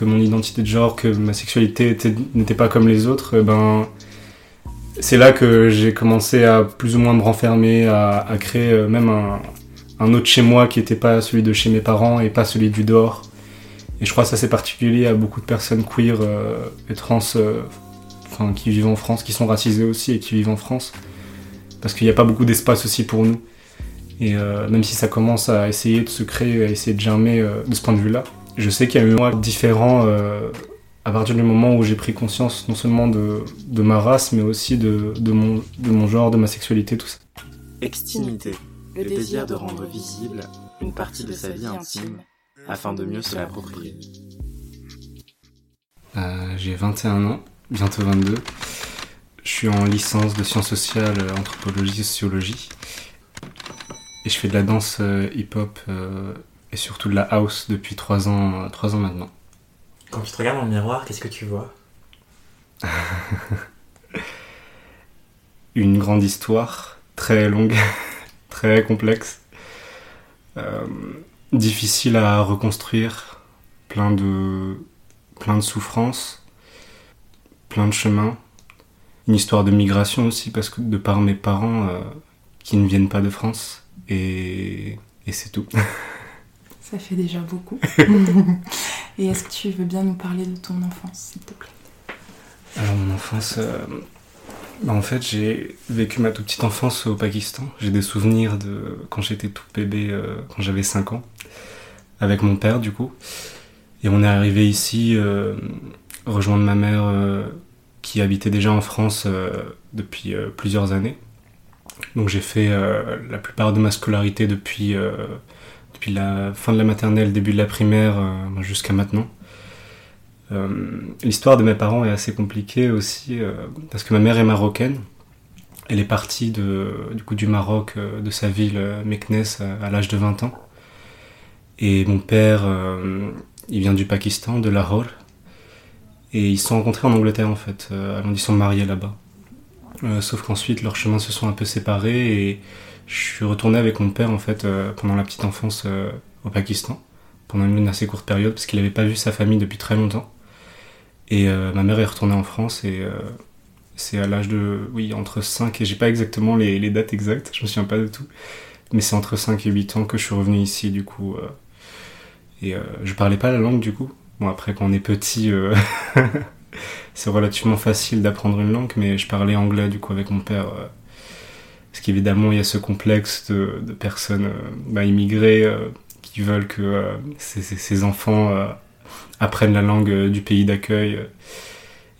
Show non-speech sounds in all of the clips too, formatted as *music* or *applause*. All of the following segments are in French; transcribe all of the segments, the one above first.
que mon identité de genre, que ma sexualité n'était pas comme les autres, eh ben, c'est là que j'ai commencé à plus ou moins me renfermer, à, créer euh, même un, autre chez moi qui n'était pas celui de chez mes parents et pas celui du dehors. Et je crois que ça c'est particulier à beaucoup de personnes queer euh, et trans euh, qui vivent en France, qui sont racisées aussi et qui vivent en France. Parce qu'il n'y a pas beaucoup d'espace aussi pour nous. Et euh, même si ça commence à essayer de se créer, à essayer de germer de ce point de vue-là, je sais qu'il y a eu un mois différent euh, à partir du moment où j'ai pris conscience non seulement de, de, ma race, mais aussi de, de, mon, de mon genre, de ma sexualité, tout ça. Extimité, le désir de rendre visible une partie de sa vie intime afin de mieux se l'approprier. Euh, j'ai 21 ans, bientôt 22. Je suis en licence de sciences sociales, anthropologie, sociologie. Et je fais de la danse euh, hip-hop euh, et surtout de la house depuis 3 ans, 3 ans maintenant. Quand tu te regardes dans le miroir, qu'est-ce que tu vois? *laughs* Une grande histoire, très longue, *laughs* très complexe, euh, difficile à reconstruire, plein de, plein de souffrances, plein de chemins. Une histoire de migration aussi, parce que de par mes parents euh, qui ne viennent pas de France, et, et c'est tout. *laughs* Ça fait déjà beaucoup. *laughs* et est-ce que tu veux bien nous parler de ton enfance, s'il te plaît? Alors, mon enfance. Euh, bah, en fait, j'ai vécu ma toute petite enfance au Pakistan. J'ai des souvenirs de quand j'étais tout bébé, euh, quand j'avais 5 ans, avec mon père, du coup. Et on est arrivé ici, euh, rejoindre ma mère qui habitait déjà en France depuis plusieurs années. Donc j'ai fait la plupart de ma scolarité depuis depuis la fin de la maternelle, début de la primaire, euh, jusqu'à maintenant. Euh, L'histoire de mes parents est assez compliquée aussi, euh, parce que ma mère est marocaine. Elle est partie du, coup, du Maroc, de sa ville, Meknes, à, à l'âge de 20 ans. Et mon père, il vient du Pakistan, de Lahore. Et ils se sont rencontrés en Angleterre, en fait. alors, ils sont mariés là-bas. sauf qu'ensuite, leurs chemins se sont un peu séparés et je suis retourné avec mon père en fait euh, pendant la petite enfance euh, au Pakistan, pendant une assez courte période, parce qu'il n'avait pas vu sa famille depuis très longtemps. Et euh, ma mère est retournée en France et c'est à l'âge de, oui, entre 5 et j'ai pas exactement les, dates exactes, je me souviens pas de tout, mais c'est entre 5 et 8 ans que je suis revenu ici du coup. et je parlais pas la langue du coup. Bon après quand on est petit, *laughs* c'est relativement facile d'apprendre une langue, mais je parlais anglais du coup avec mon père parce qu'évidemment, il y a ce complexe de, personnes euh, bah, immigrées euh, qui veulent que euh, ces, enfants apprennent la langue du pays d'accueil.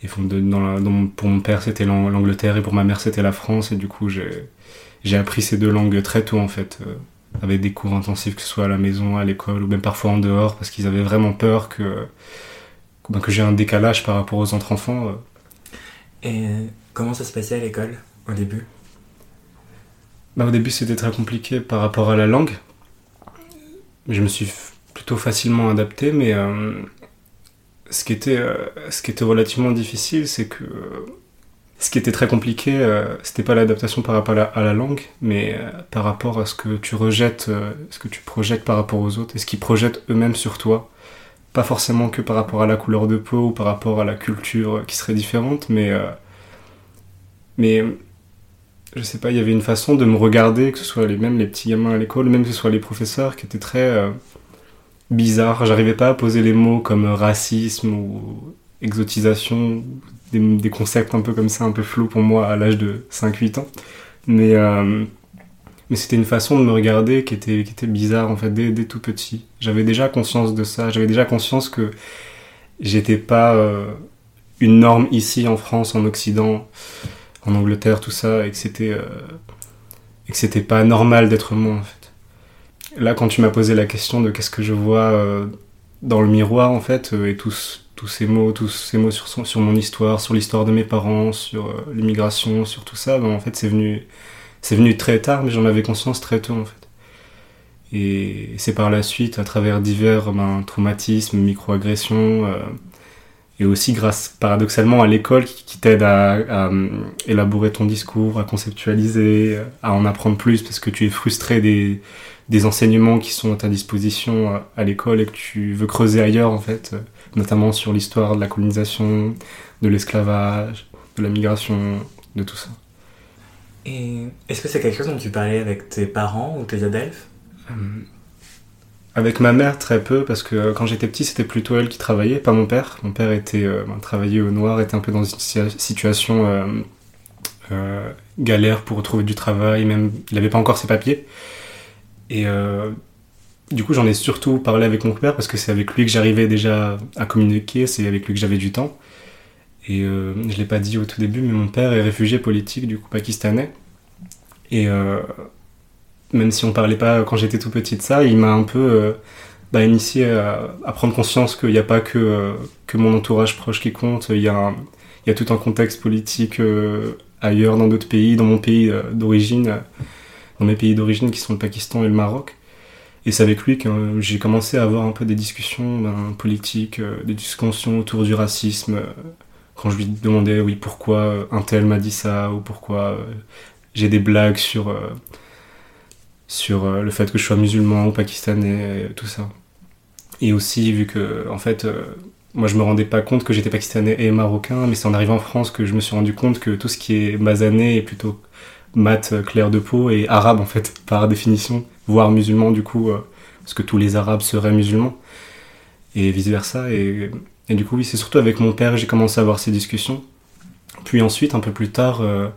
et pour mon père, c'était l'Angleterre et pour ma mère, c'était la France. Et du coup, j'ai appris ces deux langues très tôt, en fait, avec des cours intensifs, que ce soit à la maison, à l'école, ou même parfois en dehors, parce qu'ils avaient vraiment peur que, bah, que j'ai un décalage par rapport aux autres enfants. Et comment ça se passait à l'école, au début? Bah, au début, c'était très compliqué par rapport à la langue. Je me suis plutôt facilement adapté, mais euh, ce, qui était, euh, ce qui était relativement difficile, c'est que ce qui était très compliqué, euh, c'était pas l'adaptation par rapport à la, langue, mais par rapport à ce que tu rejettes, ce que tu projettes par rapport aux autres, et ce qu'ils projettent eux-mêmes sur toi pas forcément que par rapport à la couleur de peau ou par rapport à la culture qui serait différente, mais, mais je sais pas, il y avait une façon de me regarder, que ce soit les, même les petits gamins à l'école, même que ce soit les professeurs, qui était très euh, bizarre. J'arrivais pas à poser les mots comme racisme ou exotisation, des, des, concepts un peu comme ça, un peu flous pour moi à l'âge de 5-8 ans. Mais euh, mais c'était une façon de me regarder qui était, qui était bizarre en fait dès, dès tout petit. J'avais déjà conscience de ça, j'avais déjà conscience que j'étais pas euh, une norme ici en France, en Occident, en Angleterre, tout ça, et que c'était euh, et que c'était pas normal d'être moi en fait. Là, quand tu m'as posé la question de qu'est-ce que je vois euh, dans le miroir en fait, et tous tous ces mots, tous ces mots sur, sur mon histoire, sur l'histoire de mes parents, sur l'immigration, sur tout ça, ben, en fait, c'est venu c'est venu très tard, mais j'en avais conscience très tôt en fait. Et c'est par la suite, à travers divers ben, traumatismes, microagressions, euh, et aussi grâce paradoxalement à l'école qui, t'aide à, à, élaborer ton discours, à conceptualiser, à en apprendre plus parce que tu es frustré des, des enseignements qui sont à ta disposition à, à l'école et que tu veux creuser ailleurs en fait, notamment sur l'histoire de la colonisation, de l'esclavage, de la migration, de tout ça. Et est-ce que c'est quelque chose dont tu parlais avec tes parents ou tes adelphes? Euh, Avec ma mère, très peu, parce que quand j'étais petit, c'était plutôt elle qui travaillait, pas mon père. Mon père était euh, ben, travaillait au noir, était un peu dans une situation euh, euh, galère pour retrouver du travail, même il n'avait pas encore ses papiers. Et euh, du coup, j'en ai surtout parlé avec mon père parce que c'est avec lui que j'arrivais déjà à communiquer, c'est avec lui que j'avais du temps. Et euh, je l'ai pas dit au tout début, mais mon père est réfugié politique, du coup pakistanais. Et euh, même si on parlait pas quand j'étais tout petit de ça, il m'a un peu euh, bah, initié à, prendre conscience qu'il n'y a pas que, euh, que mon entourage proche qui compte, il y, a un, il y a tout un contexte politique euh, ailleurs, dans d'autres pays, dans mon pays d'origine, dans mes pays d'origine qui sont le Pakistan et le Maroc. Et c'est avec lui que j'ai commencé à avoir un peu des discussions ben, politiques, des discussions autour du racisme quand je lui demandais oui pourquoi un tel m'a dit ça ou pourquoi j'ai des blagues sur sur euh, le fait que je sois musulman ou pakistanais tout ça. Et aussi vu que en fait moi je me rendais pas compte que j'étais pakistanais et marocain mais c'est en arrivant en France que je me suis rendu compte que tout ce qui est basané est plutôt mat clair de peau et arabe en fait *laughs* par définition. Voire musulman du coup parce que tous les arabes seraient musulmans. Et vice versa et et du coup, oui, c'est surtout avec mon père j'ai commencé à avoir ces discussions. Puis ensuite, un peu plus tard, euh,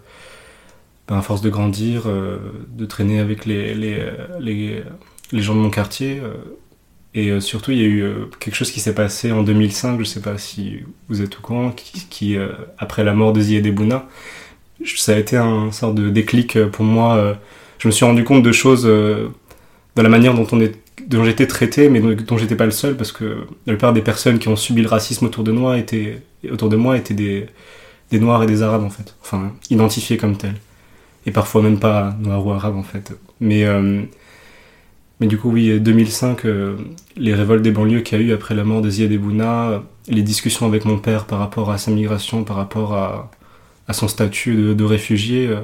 ben, à force de grandir, euh, de traîner avec les, les, les, les, gens de mon quartier, euh, et surtout, il y a eu quelque chose qui s'est passé en 2005, je sais pas si vous êtes au courant, qui, qui après la mort de Zied Bouna, ça a été un sorte de déclic pour moi. je me suis rendu compte de choses dans la manière dont on est dont j'étais traité, mais dont, j'étais pas le seul, parce que la plupart des personnes qui ont subi le racisme autour de moi étaient, autour de moi étaient des, des noirs et des arabes en fait, enfin identifiés comme tels, et parfois même pas noirs ou arabes en fait. Mais euh, mais du coup oui, 2005, euh, les révoltes des banlieues qu'il y a eu après la mort de Ziad Bouna, les discussions avec mon père par rapport à sa migration, par rapport à, à son statut de, réfugié, euh,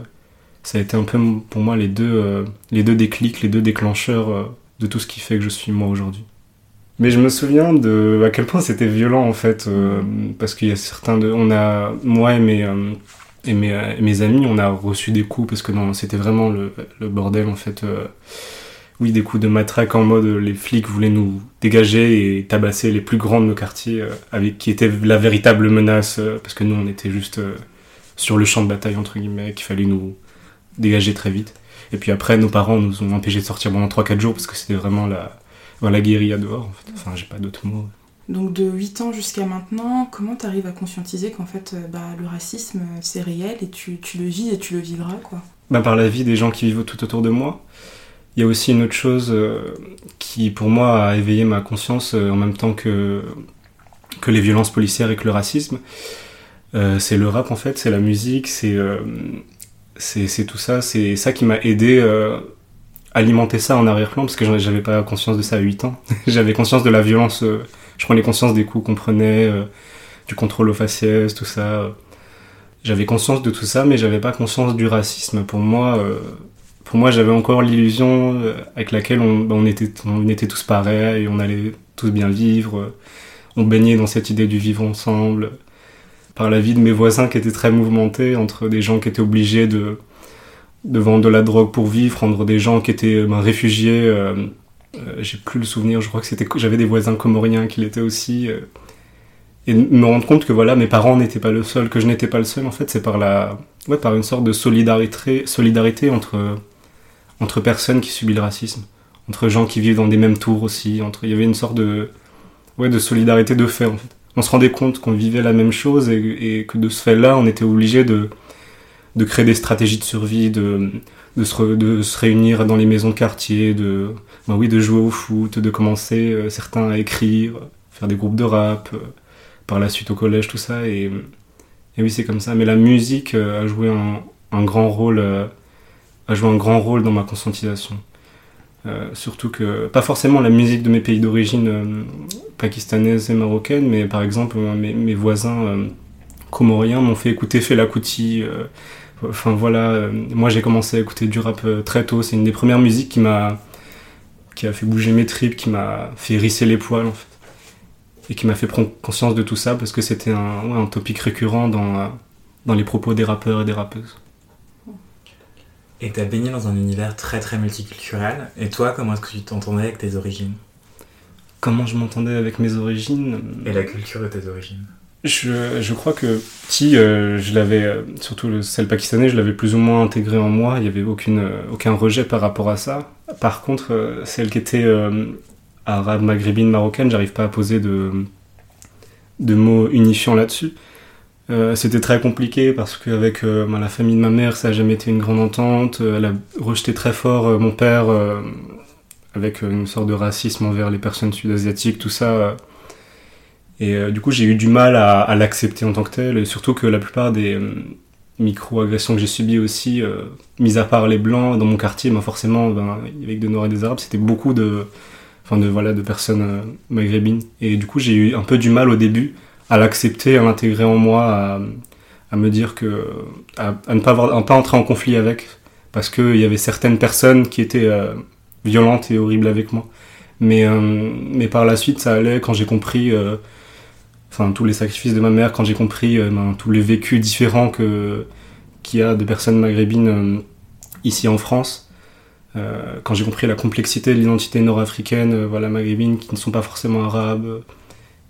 ça a été un peu pour moi les deux euh, les deux déclics, les deux déclencheurs euh, de tout ce qui fait que je suis moi aujourd'hui. Mais je me souviens de à quel point c'était violent en fait, euh, parce qu'il y a certains de, on a, moi et mes, euh, et mes, et mes, amis, on a reçu des coups parce que non, c'était vraiment le, bordel en fait. Euh, oui, des coups de matraque en mode les flics voulaient nous dégager et tabasser les plus grands de nos quartiers, euh, qui était la véritable menace, euh, parce que nous on était juste sur le champ de bataille entre guillemets, qu'il fallait nous dégager très vite. Et puis après, nos parents nous ont empêchés de sortir pendant 3-4 jours parce que c'était vraiment la, la guérilla dehors. Enfin, j'ai pas d'autres mots. Donc de 8 ans jusqu'à maintenant, comment tu arrives à conscientiser qu'en fait bah, le racisme c'est réel et tu, le vis et tu le vivras quoi? Bah, Par la vie des gens qui vivent tout autour de moi. Il y a aussi une autre chose euh, qui pour moi a éveillé ma conscience euh, en même temps que, les violences policières et que le racisme. Euh, c'est le rap en fait, c'est la musique, c'est tout ça, c'est ça qui m'a aidé euh, alimenter ça en arrière-plan parce que j'avais pas conscience de ça à 8 ans. *laughs* j'avais conscience de la violence, euh, je prenais conscience des coups qu'on prenait, euh, du contrôle aux faciès, tout ça. J'avais conscience de tout ça, mais j'avais pas conscience du racisme. Pour moi, euh, pour moi, j'avais encore l'illusion avec laquelle on, on, était, on était tous pareils, on allait tous bien vivre. On baignait dans cette idée du vivre ensemble. Par la vie de mes voisins qui étaient très mouvementés, entre des gens qui étaient obligés de, de vendre de la drogue pour vivre, entre des gens qui étaient ben, réfugiés. Euh, euh, j'ai plus le souvenir, je crois que c'était j'avais des voisins comoriens qui l'étaient aussi. Euh, et me rendre compte que voilà, mes parents n'étaient pas le seul, que je n'étais pas le seul, en fait, c'est par la, ouais, par une sorte de solidarité, solidarité entre, entre personnes qui subissent le racisme, entre gens qui vivent dans des mêmes tours aussi, entre, il y avait une sorte de, ouais, de solidarité de fait, en fait. On se rendait compte qu'on vivait la même chose et, que de ce fait-là, on était obligé de, de créer des stratégies de survie, de, de, se, de se réunir dans les maisons de quartier, de, ben oui, de jouer au foot, de commencer euh, certains à écrire, faire des groupes de rap, euh, par la suite au collège, tout ça. Et, et oui, c'est comme ça. Mais la musique euh, a joué un, un grand rôle, a joué un grand rôle dans ma conscientisation. surtout que, pas forcément la musique de mes pays d'origine pakistanaise et marocaine, mais par exemple, mes voisins comoriens m'ont fait écouter Fela Kuti. Enfin voilà, moi j'ai commencé à écouter du rap très tôt. C'est une des premières musiques qui m'a qui a fait bouger mes tripes, qui m'a fait risser les poils en fait. Et qui m'a fait prendre conscience de tout ça parce que c'était un, ouais, un topic récurrent dans, dans les propos des rappeurs et des rappeuses. Et t'as baigné dans un univers très très multiculturel. Et toi, comment est-ce que tu t'entendais avec tes origines? Comment je m'entendais avec mes origines? Et la culture de tes origines? Je, je, crois que petit, euh, je l'avais, euh, surtout le, celle pakistanais, je l'avais plus ou moins intégré en moi. Il n'y avait aucune, euh, aucun rejet par rapport à ça. Par contre, celle qui était arabe, maghrébine, marocaine, j'arrive pas à poser de, de mots unifiants là-dessus. C'était très compliqué parce qu'avec ben, la famille de ma mère, ça n'a jamais été une grande entente. elle a rejeté très fort mon père avec une sorte de racisme envers les personnes sud-asiatiques, tout ça et euh, du coup, j'ai eu du mal à, l'accepter en tant que tel, surtout que la plupart des euh, micro-agressions que j'ai subies aussi, euh, mis à part les blancs dans mon quartier, ben forcément, ben, avec des noirs et des arabes, c'était beaucoup de, de, voilà, de personnes maghrébines. Et du coup, j'ai eu un peu du mal au début à l'accepter, à l'intégrer en moi, à, me dire que. à, ne pas, avoir, pas entrer en conflit avec, parce qu'il y avait certaines personnes qui étaient violentes et horribles avec moi. Mais, mais par la suite, ça allait quand j'ai compris enfin tous les sacrifices de ma mère quand j'ai compris euh, ben, tous les vécus différents que qu'il y a de personnes maghrébines euh, ici en France euh, quand j'ai compris la complexité de l'identité nord-africaine voilà maghrébine qui ne sont pas forcément arabes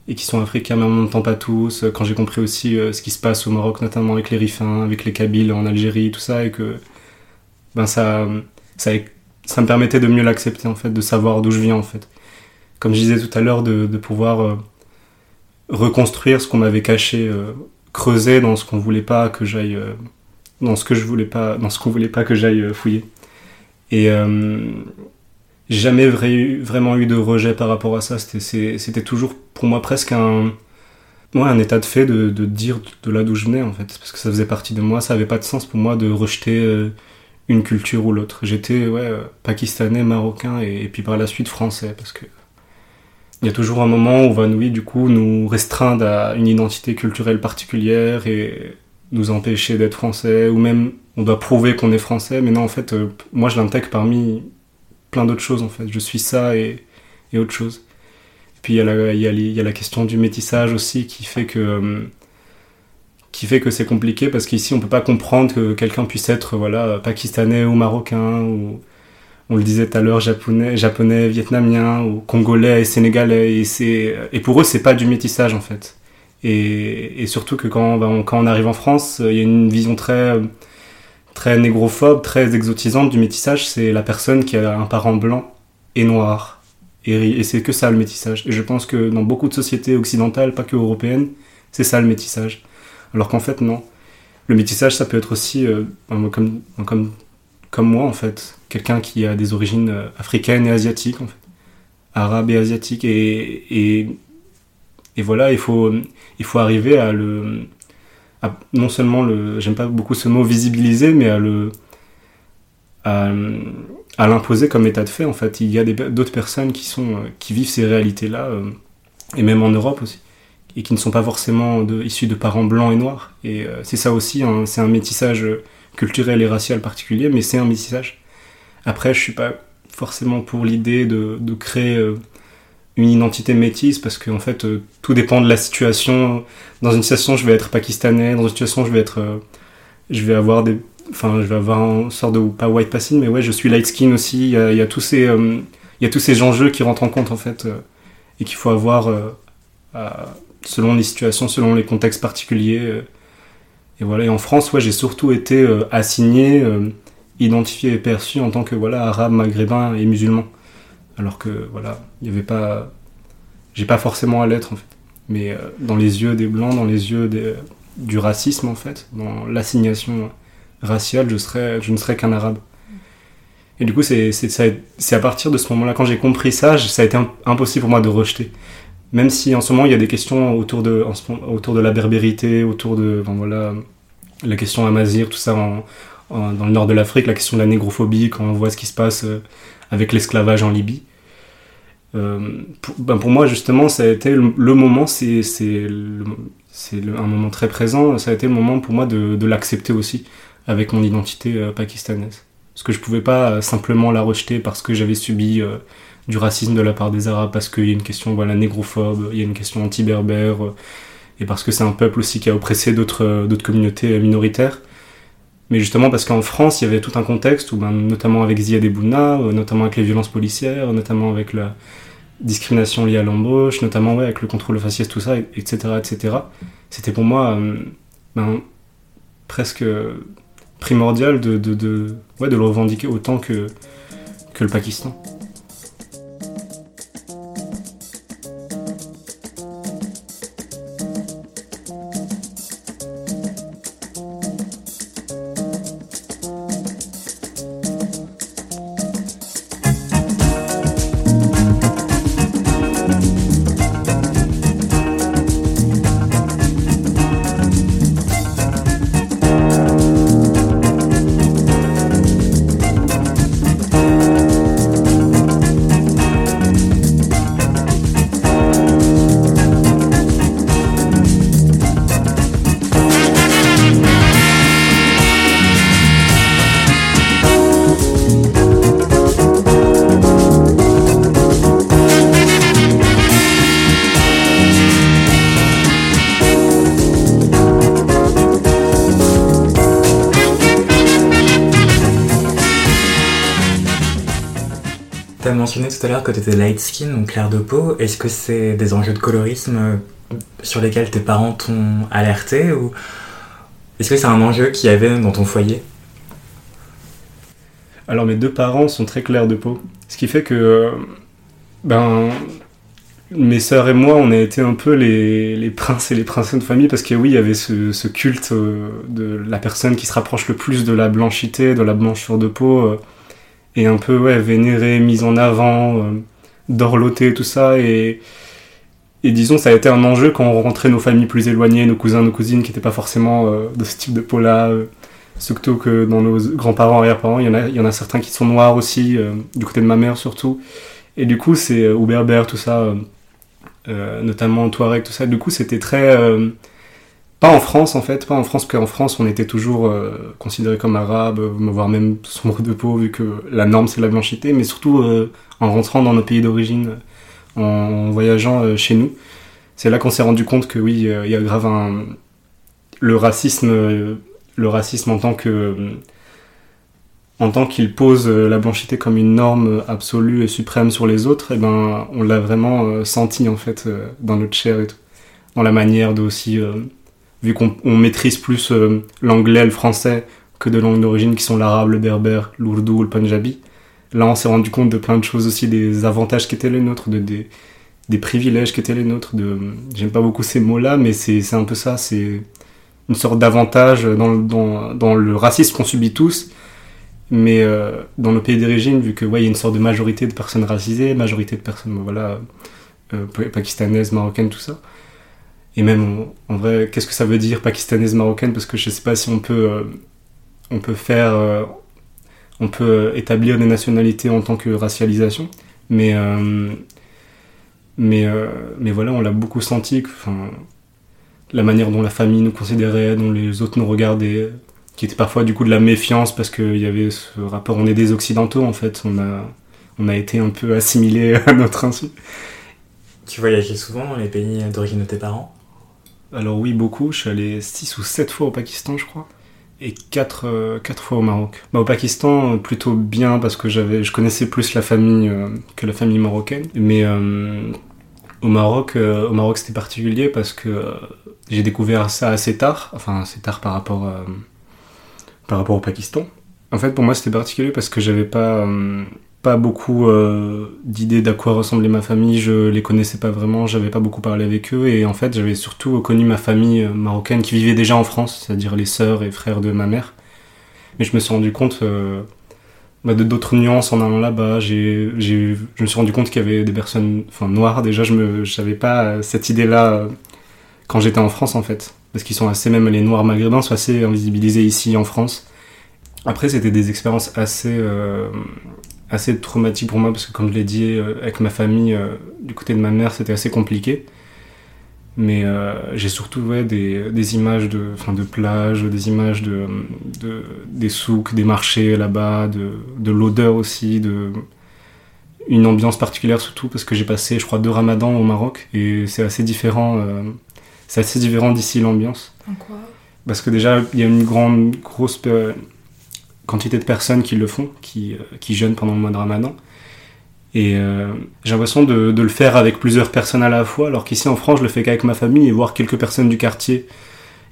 et qui sont africains mais en même temps pas tous quand j'ai compris aussi ce qui se passe au Maroc notamment avec les Rifins avec les Kabyles en Algérie tout ça et que ben ça ça me permettait de mieux l'accepter en fait de savoir d'où je viens en fait. Comme je disais tout à l'heure de pouvoir reconstruire ce qu'on m'avait caché, euh, creuser dans ce qu'on voulait pas que j'aille, euh, dans ce que je voulais pas, dans ce qu'on voulait pas que j'aille euh, fouiller. Et j'ai jamais vraiment eu de rejet par rapport à ça. C'était toujours pour moi presque un, ouais, un état de fait de, de dire de là d'où je venais en fait, parce que ça faisait partie de moi. Ça avait pas de sens pour moi de rejeter une culture ou l'autre. J'étais ouais, pakistanais, marocain et, et, puis par la suite français parce que il y a toujours un moment où on va nous, du coup, nous restreindre à une identité culturelle particulière et nous empêcher d'être français, ou même on doit prouver qu'on est français, mais non, en fait, euh, moi je l'intègre parmi plein d'autres choses, en fait. Je suis ça et, et autre chose. Et puis il y, a la, y la, question du métissage aussi qui fait que. Euh, qui fait que c'est compliqué parce qu'ici on peut pas comprendre que quelqu'un puisse être voilà pakistanais ou marocain on le disait tout à l'heure, japonais, japonais, vietnamien, ou congolais et sénégalais. Et, et pour eux, c'est pas du métissage en fait. Et, et surtout que quand, ben, quand on arrive en France, il y a une vision très, très négrophobe, très exotisante du métissage. C'est la personne qui a un parent blanc et noir. Et, et c'est que ça le métissage. Et je pense que dans beaucoup de sociétés occidentales, pas que européennes, c'est ça le métissage. Alors qu'en fait, non. Le métissage, ça peut être aussi, euh, ben, comme, comme comme moi en fait, quelqu'un qui a des origines euh, africaines et asiatiques en fait, arabes et asiatiques et, et, voilà, il faut, il faut arriver à le, non seulement le, j'aime pas beaucoup ce mot visibiliser, mais à le, à, l'imposer comme état de fait en fait. Il y a d'autres personnes qui sont, euh, qui vivent ces réalités là euh, et même en Europe aussi et qui ne sont pas forcément de, issus de parents blancs et noirs. Et c'est ça aussi, hein, c'est un métissage culturel et racial particulier, mais c'est un métissage. Après, je suis pas forcément pour l'idée de, de, créer euh, une identité métisse parce que en fait euh, tout dépend de la situation. Dans une situation, je vais être pakistanais. Dans une situation, je vais être, euh, je vais avoir des, enfin, je vais avoir une sorte de pas white passing, mais ouais, je suis light skin aussi. Il y a, y a tous ces, il y a tous ces enjeux qui rentrent en compte en fait et qu'il faut avoir selon les situations, selon les contextes particuliers. Et voilà. En France, ouais, j'ai surtout été assigné, identifié et perçu en tant que voilà arabe, maghrébin et musulman alors que voilà, il n'y avait pas. J'ai pas forcément à l'être en fait. Mais euh, dans les yeux des blancs, dans les yeux du racisme en fait, dans l'assignation raciale, je, serais, je ne serais qu'un arabe. Et du coup, c'est à partir de ce moment-là, quand j'ai compris ça, ça a été impossible pour moi de rejeter. Même si en ce moment, il y a des questions autour de, autour de la berbérité, autour de voilà, la question amazir, tout ça dans le nord de l'Afrique, la question de la négrophobie, quand on voit ce qui se passe euh, avec l'esclavage en Libye. Euh, pour, ben pour, moi, justement, ça a été le, moment, c'est un moment très présent, ça a été le moment pour moi de, de l'accepter aussi avec mon identité euh, pakistanaise. Parce que je pouvais pas euh, simplement la rejeter parce que j'avais subi du racisme de la part des Arabes, parce qu'il y a une question voilà, négrophobe, il y a une question anti-berbère, et parce que c'est un peuple aussi qui a oppressé d'autres communautés minoritaires. Mais justement parce qu'en France, il y avait tout un contexte, où, ben, notamment avec Ziad Bouna, euh, notamment avec les violences policières, notamment avec la discrimination liée à l'embauche, notamment avec le contrôle faciès, tout ça, etc. etc. C'était pour moi euh, ben, presque primordial de, le revendiquer autant que le Pakistan. Étais light skin, donc clair de peau. Est-ce que c'est des enjeux de colorisme euh, sur lesquels tes parents t'ont alerté ou est-ce que c'est un enjeu qu'il y avait dans ton foyer? Alors mes deux parents sont très clairs de peau, ce qui fait que euh, ben mes sœurs et moi, on a été un peu les, les princes et les princesses de famille parce que oui, il y avait ce, ce, culte euh, de la personne qui se rapproche le plus de la blanchité, de la blancheur de peau et un peu vénéré, mise en avant, euh, dorloté, tout ça. Et, disons, ça a été un enjeu quand on rentrait nos familles plus éloignées, nos cousins, nos cousines qui n'étaient pas forcément euh, de ce type de peau-là. Euh, surtout que dans nos grands-parents, arrière-parents, il y, en a, y en a certains qui sont noirs aussi, euh, du côté de ma mère surtout. Et du coup, c'est ou berbère, tout ça, notamment Touareg, tout ça. Du coup, c'était très pas en France en fait, pas en France, qu'en France on était toujours euh, considéré comme arabe, voire même sombre de peau vu que la norme c'est la blanchité, mais surtout euh, en rentrant dans nos pays d'origine, en voyageant euh, chez nous, c'est là qu'on s'est rendu compte que oui, il y a grave un le racisme, le racisme en tant que en tant qu'il pose la blanchité comme une norme absolue et suprême sur les autres, eh ben on l'a vraiment senti en fait dans notre chair et tout, dans la manière de aussi vu qu'on maîtrise plus euh, l'anglais le français que de langues d'origine qui sont l'arabe, le berbère, l'ourdou ou le punjabi. Là, on s'est rendu compte de plein de choses aussi, des avantages qui étaient les nôtres, de, des, des privilèges qui étaient les nôtres. J'aime pas beaucoup ces mots-là, mais c'est un peu ça, c'est une sorte d'avantage dans, dans, dans, le racisme qu'on subit tous, mais euh, dans nos pays d'origine, vu que ouais, y a une sorte de majorité de personnes racisées, majorité de personnes voilà, euh, pakistanaises, marocaines, tout ça. Et même, en, vrai, qu'est-ce que ça veut dire pakistanaise marocaine? Parce que je sais pas si on peut, euh, on peut faire, euh, on peut euh, établir des nationalités en tant que racialisation. Mais, mais, mais voilà, on l'a beaucoup senti. Enfin, la manière dont la famille nous considérait, dont les autres nous regardaient, qui était parfois du coup de la méfiance parce qu'il y avait ce rapport, on est des occidentaux en fait, on a, on a été un peu assimilés *laughs* à notre insu. Tu voyageais souvent dans les pays d'origine de tes parents? Alors oui, beaucoup. Je suis allé 6 ou 7 fois au Pakistan, je crois. Et 4, fois au Maroc. Bah, au Pakistan, plutôt bien parce que j'avais, je connaissais plus la famille que la famille marocaine. Mais au Maroc, au Maroc c'était particulier parce que j'ai découvert ça assez tard. Enfin, assez tard par rapport, par rapport au Pakistan. En fait, pour moi, c'était particulier parce que j'avais pas, euh, pas beaucoup euh, d'idées d'à quoi ressemblait ma famille. Je les connaissais pas vraiment, j'avais pas beaucoup parlé avec eux. Et en fait, j'avais surtout connu ma famille euh, marocaine qui vivait déjà en France, c'est-à-dire les sœurs et frères de ma mère. Mais je me suis rendu compte bah, de d'autres nuances en allant là-bas. J'ai, je me suis rendu compte qu'il y avait des personnes enfin, noires. Déjà, je n'avais pas cette idée-là quand j'étais en France, en fait. Parce qu'ils sont assez, même les noirs maghrébins sont assez invisibilisés ici en France. Après, c'était des expériences assez, euh, assez traumatiques pour moi, parce que comme je l'ai dit, euh, avec ma famille, euh, du côté de ma mère, c'était assez compliqué. Mais j'ai surtout ouais, des, des, images de, fin, de plage, des images de, de des souks, des marchés là-bas, de, de l'odeur aussi, de une ambiance particulière surtout, parce que j'ai passé, je crois, deux ramadans au Maroc, et c'est assez différent, c'est assez différent d'ici l'ambiance. En quoi? Parce que déjà, il y a une grande, grosse quantité de personnes qui le font, qui, euh, qui jeûnent pendant le mois de Ramadan. Et euh, j'ai l'impression de, le faire avec plusieurs personnes à la fois, alors qu'ici en France, je le fais qu'avec ma famille et voir quelques personnes du quartier.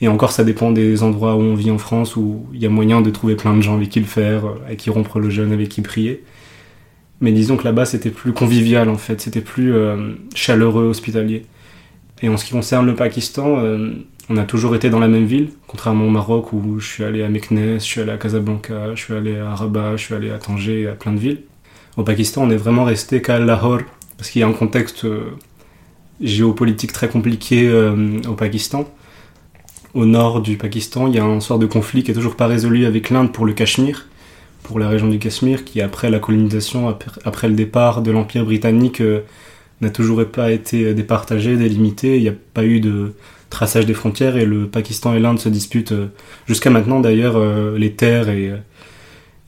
Et encore, ça dépend des endroits où on vit en France, où il y a moyen de trouver plein de gens avec qui le faire, euh, avec qui rompre le jeûne, avec qui prier. Mais disons que là-bas, c'était plus convivial en fait, c'était plus chaleureux, hospitalier. Et en ce qui concerne le Pakistan, on a toujours été dans la même ville, contrairement au Maroc où je suis allé à Meknes, je suis allé à Casablanca, je suis allé à Rabat, je suis allé à Tanger, à plein de villes. Au Pakistan, on est vraiment resté qu'à Lahore, parce qu'il y a un contexte euh, géopolitique très compliqué euh, au Pakistan. Au nord du Pakistan, il y a un sort de conflit qui est toujours pas résolu avec l'Inde pour le Cachemire, pour la région du Cachemire, qui après la colonisation, après le départ de l'Empire britannique, euh, n'a toujours pas été départagé, délimité. Il n'y a pas eu de traçage des frontières et le Pakistan et l'Inde se disputent euh, jusqu'à maintenant d'ailleurs euh, les terres et,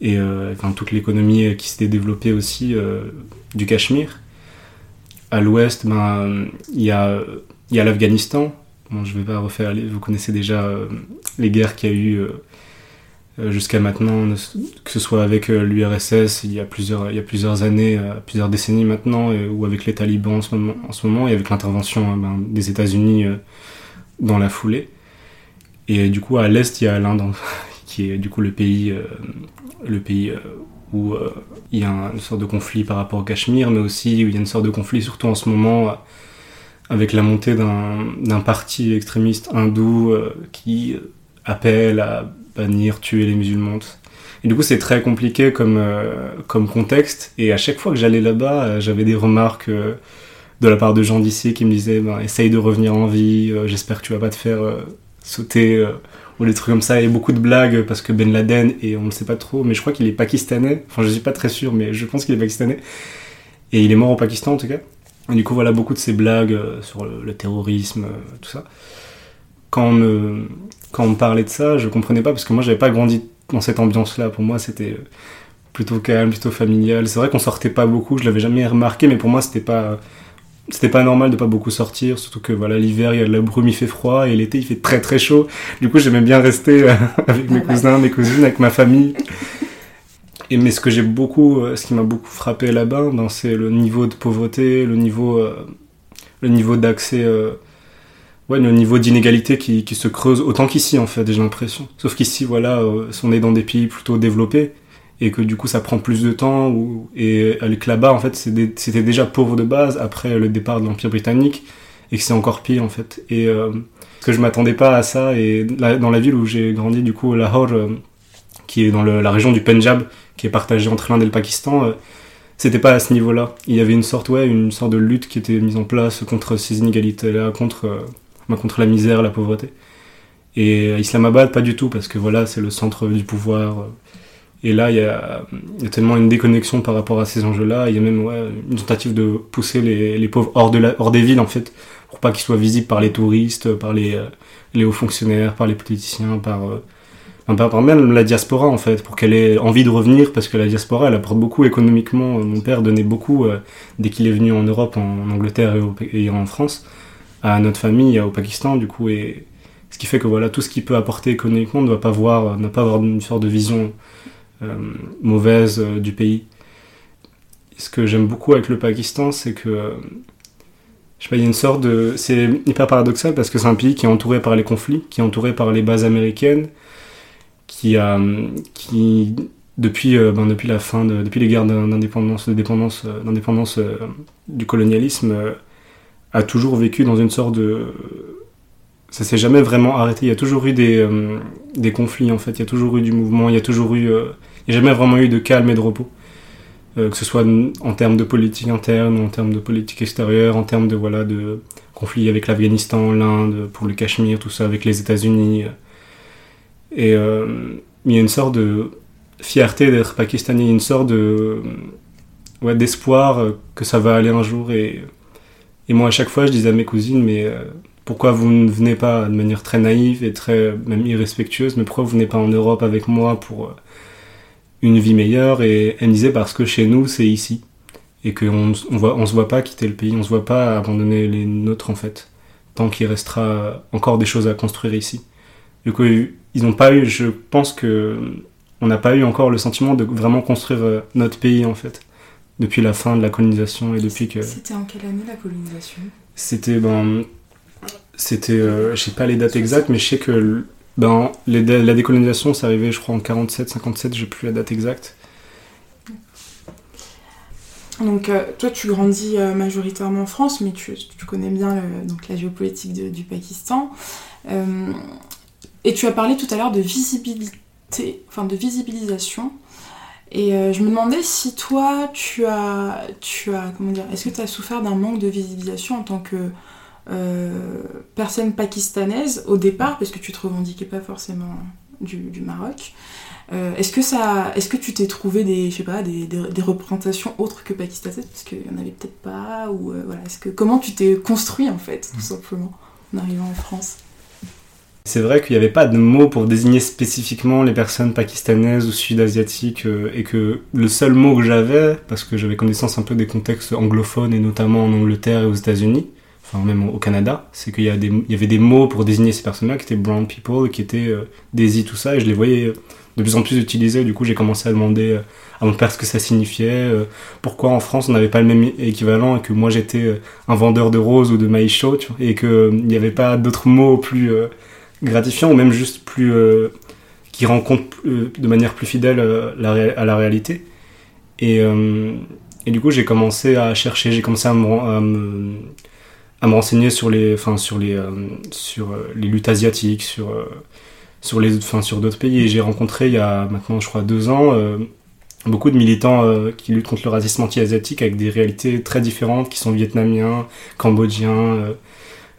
et euh, enfin, toute l'économie qui s'était développée aussi du Cachemire. À l'ouest, ben, il y a, y a l'Afghanistan. Je vais pas refaire, vous connaissez déjà les guerres qu'il y a eu jusqu'à maintenant, que ce soit avec l'URSS il y a plusieurs, il y a plusieurs années, plusieurs décennies maintenant, ou avec les talibans en ce moment, en ce moment et avec l'intervention ben, des États-Unis dans la foulée. Et du coup, à l'est, il y a l'Inde, *laughs* qui est du coup le pays, euh, le pays euh, où euh, il y a une sorte de conflit par rapport au Cachemire, mais aussi où il y a une sorte de conflit, surtout en ce moment, avec la montée d'un parti extrémiste hindou qui appelle à tuer les musulmans. Et du coup, c'est très compliqué comme, comme contexte. Et à chaque fois que j'allais là-bas, j'avais des remarques de la part de gens d'ici qui me disaient ben, essaye de revenir en vie, euh, j'espère que tu vas pas te faire euh, sauter euh, ou des trucs comme ça. A beaucoup de blagues parce que Ben Laden, et on ne sait pas trop, mais je crois qu'il est pakistanais. Enfin, je suis pas très sûr, mais je pense qu'il est pakistanais. Et il est mort au Pakistan en tout cas. Et du coup, voilà beaucoup de ces blagues sur le, terrorisme, tout ça. Quand on, me, quand on me parlait de ça, je comprenais pas parce que moi, j'avais pas grandi dans cette ambiance-là. Pour moi, c'était plutôt calme, plutôt familial. C'est vrai qu'on sortait pas beaucoup, je l'avais jamais remarqué, mais pour moi, c'était pas c'était pas normal de pas beaucoup sortir, surtout que voilà l'hiver il y a de la brume, il fait froid et l'été il fait très très chaud. Du coup j'aimais bien rester euh, *laughs* avec mes cousins, mes cousines, avec ma famille. Et mais ce que j'ai beaucoup, euh, ce qui m'a beaucoup frappé là-bas, ben, c'est le niveau de pauvreté, le niveau, euh, le niveau d'accès, ouais, le niveau d'inégalité qui, qui, se creuse autant qu'ici en fait, j'ai l'impression. Sauf qu'ici voilà, on est dans des pays plutôt développés et que du coup ça prend plus de temps ou, et avec là-bas en fait c'était déjà pauvre de base après le départ de l'Empire britannique et que c'est encore pire en fait et euh, que je m'attendais pas à ça et dans la ville où j'ai grandi du coup Lahore euh, qui est dans la région du Punjab qui est partagée entre l'Inde et le Pakistan euh, c'était pas à ce niveau-là il y avait une sorte ouais une sorte de lutte qui était mise en place contre ces inégalités là contre euh, contre la misère la pauvreté et à Islamabad pas du tout parce que voilà c'est le centre du pouvoir et là, il y a, tellement une déconnexion par rapport à ces enjeux-là. Il y a même une tentative de pousser les, les pauvres hors, de la, hors des villes, en fait, pour pas qu'ils soient visibles par les touristes, par les, les hauts fonctionnaires, par les politiciens, par, euh, par même la diaspora en fait, pour qu'elle ait envie de revenir, parce que la diaspora elle apporte beaucoup économiquement. Mon père donnait beaucoup euh, dès qu'il est venu en Europe, en, Angleterre et, en France, à notre famille, au Pakistan du coup, et ce qui fait que voilà tout ce qu'il peut apporter économiquement ne doit pas voir, ne pas avoir une sorte de vision euh, mauvaise euh, du pays. Ce que j'aime beaucoup avec le Pakistan, c'est que je sais pas, il y a une sorte de. C'est hyper paradoxal parce que c'est un pays qui est entouré par les conflits, qui est entouré par les bases américaines, qui a, qui depuis, euh, ben, depuis la fin de, depuis les guerres d'indépendance, euh, d'indépendance euh, du colonialisme, a toujours vécu dans une sorte de, ça s'est jamais vraiment arrêté. Il y a toujours eu des, des conflits en fait. Il y a toujours eu du mouvement. Il y a toujours eu, il n'y a jamais vraiment eu de calme et de repos. que ce soit en termes de politique interne, en termes de politique extérieure, en termes de voilà de conflits avec l'Afghanistan, l'Inde, pour le Cachemire, tout ça, avec les États-Unis. Et euh, il y a une sorte de fierté d'être pakistanais, une sorte de ouais, d'espoir que ça va aller un jour. Et, et moi, à chaque fois, je disais à mes cousines, mais euh, pourquoi vous ne venez pas de manière très naïve et très même irrespectueuse, mais pourquoi vous venez pas en Europe avec moi pour euh, une vie meilleure? Et elle me disait parce que chez nous, c'est ici. Et qu'on on, on se voit pas quitter le pays, on se voit pas abandonner les nôtres en fait, tant qu'il restera encore des choses à construire ici. Du coup, ils n'ont pas eu, je pense que on n'a pas eu encore le sentiment de vraiment construire euh, notre pays en fait depuis la fin de la colonisation et depuis que. C'était en quelle année la colonisation? C'était ben, c'était, euh, je sais pas les dates exactes, mais je sais que ben la décolonisation, c'est arrivé, je crois en 47, 57, j'ai plus la date exacte. Donc euh, toi tu grandis majoritairement en France, mais tu, tu connais bien donc, la géopolitique du Pakistan. Et tu as parlé tout à l'heure de visibilité, enfin de visibilisation. Et euh, je me demandais si toi, tu as, tu as comment dire, est-ce que tu as souffert d'un manque de visibilisation en tant que euh, personne pakistanaise au départ, parce que tu te revendiquais pas forcément du, Maroc. Euh, est-ce que ça, est-ce que tu t'es trouvé des, je sais pas, des, représentations autres que pakistanaises, parce qu'il y en avait peut-être pas, ou voilà, est-ce que comment tu t'es construit en fait, tout simplement, en arrivant en France? C'est vrai qu'il n'y avait pas de mots pour désigner spécifiquement les personnes pakistanaises ou sud-asiatiques euh, et que le seul mot que j'avais, parce que j'avais connaissance un peu des contextes anglophones et notamment en Angleterre et aux États-Unis, enfin même au Canada, c'est qu'il y, avait des mots pour désigner ces personnes-là qui étaient brown people, qui étaient euh, Daisy, tout ça, et je les voyais euh, de plus en plus utilisés. Du coup, j'ai commencé à demander à mon père ce que ça signifiait, pourquoi en France on n'avait pas le même équivalent et que moi j'étais un vendeur de roses ou de maïs chaud, et qu'il n'y avait pas d'autres mots plus gratifiant ou même juste plus euh, qui rend compte euh, de manière plus fidèle euh, à la réalité. Et, et du coup j'ai commencé à chercher j'ai commencé à me, à me, renseigner sur les sur les sur les luttes asiatiques sur sur les enfin sur d'autres pays. Et j'ai rencontré il y a maintenant je crois deux ans beaucoup de militants qui luttent contre le racisme anti-asiatique avec des réalités très différentes qui sont vietnamiens cambodgiens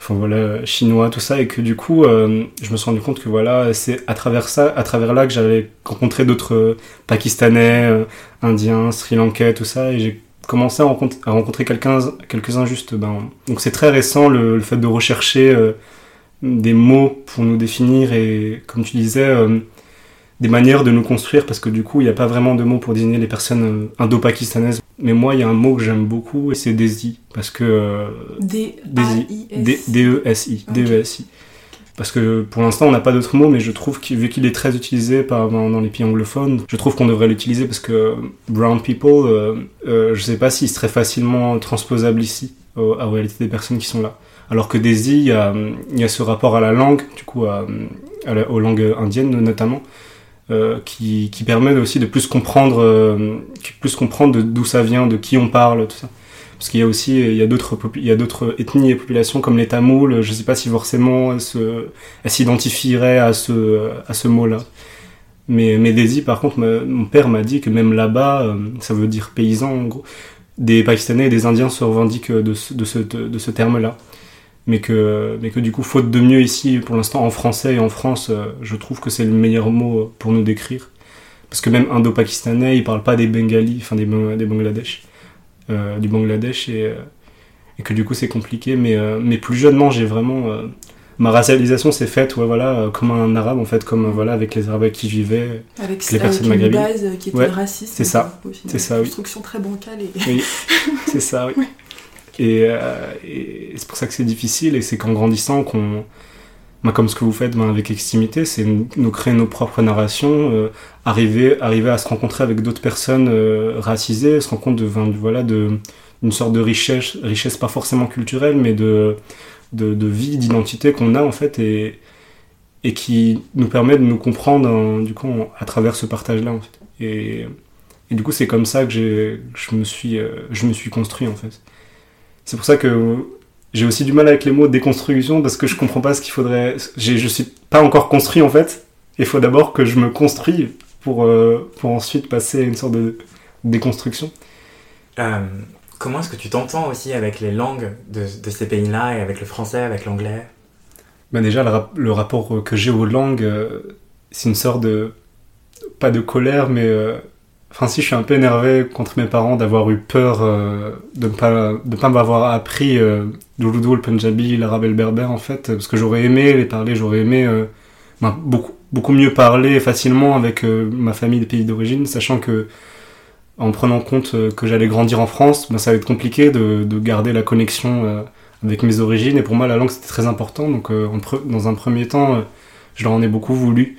enfin voilà, chinois, tout ça, et que du coup, euh, je me suis rendu compte que voilà, c'est à travers ça, à travers là, que j'avais rencontré d'autres euh, Pakistanais, euh, Indiens, Sri Lankais, tout ça, et j'ai commencé à, rencontrer, à rencontrer quelques-uns juste. Ben, donc c'est très récent le, fait de rechercher des mots pour nous définir et, comme tu disais, des manières de nous construire, parce que du coup, il n'y a pas vraiment de mots pour désigner les personnes indo-pakistanaises mais moi, il y a un mot que j'aime beaucoup et c'est Desi. Parce que. Euh, D-E-S-I. D-E-S-I. Parce que pour l'instant, on n'a pas d'autre mot, mais je trouve que vu qu'il est très utilisé par, dans les pays anglophones, je trouve qu'on devrait l'utiliser parce que brown people, euh, euh, je sais pas s'il serait facilement transposable ici, à la réalité des personnes qui sont là. Alors que Desi, il y a, y a ce rapport à la langue, du coup, à, aux langues indiennes notamment, euh, qui, qui, permet aussi de plus comprendre, euh, plus comprendre d'où ça vient, de qui on parle, tout ça. Parce qu'il y a aussi il y a d'autres ethnies et populations comme les Tamouls. Je sais pas si forcément elles s'identifieraient à ce à ce mot-là. Mais mais Daisy, par contre, mon père m'a dit que même là-bas, euh, ça veut dire paysan en gros, des Pakistanais et des Indiens se revendiquent de ce, de ce, de ce terme-là mais que, mais que du coup, faute de mieux ici, pour l'instant, en français et en France, euh, je trouve que c'est le meilleur mot pour nous décrire. Parce que même indo-pakistanais, ils parlent pas des Bengalis, enfin des, des Bangladesh, euh, du Bangladesh, et, euh, et, que du coup, c'est compliqué. Mais, mais plus jeunement, j'ai vraiment ma racialisation s'est faite ouais, voilà, comme un arabe, en fait, comme voilà, avec les arabes avec qui je vivais. Avec, les personnes avec une base qui était Ouais, raciste. c'est ça. C'est ça, oui. Construction très bancale et... Oui, c'est ça, oui. *laughs* Ouais. Et, euh, et c'est pour ça que c'est difficile, et c'est qu'en grandissant, qu'on, ben, comme ce que vous faites ben, avec Extimité, c'est nous, créer nos propres narrations, euh, arriver, arriver à se rencontrer avec d'autres personnes euh, racisées, se rendre compte de, voilà, de, d'une sorte de richesse, richesse pas forcément culturelle, mais de, de, vie, d'identité qu'on a en fait, et, et qui nous permet de nous comprendre du coup, à travers ce partage-là. Et, du coup, c'est comme ça que je, me suis, je me suis construit en fait. C'est pour ça que j'ai aussi du mal avec les mots déconstruction parce que je comprends pas ce qu'il faudrait. Je suis pas encore construit en fait. Il faut d'abord que je me construis pour, euh, pour ensuite passer à une sorte de déconstruction. Euh, comment est-ce que tu t'entends aussi avec les langues de, de ces pays-là et avec le français, avec l'anglais? Bah déjà, le, rap- le rapport que j'ai aux langues, euh, c'est une sorte de. Pas de colère, mais. Enfin, si je suis un peu énervé contre mes parents d'avoir eu peur euh, de ne pas, de pas m'avoir appris euh, l'Urdu, le Punjabi, l'arabe et le berbère, en fait, parce que j'aurais aimé les parler, j'aurais aimé euh, ben, beaucoup, beaucoup mieux parler facilement avec euh, ma famille des pays d'origine, sachant que en prenant compte que j'allais grandir en France, ben, ça va être compliqué de, de garder la connexion avec mes origines. Et pour moi, la langue, c'était très important. Donc, dans un premier temps, je leur en ai beaucoup voulu.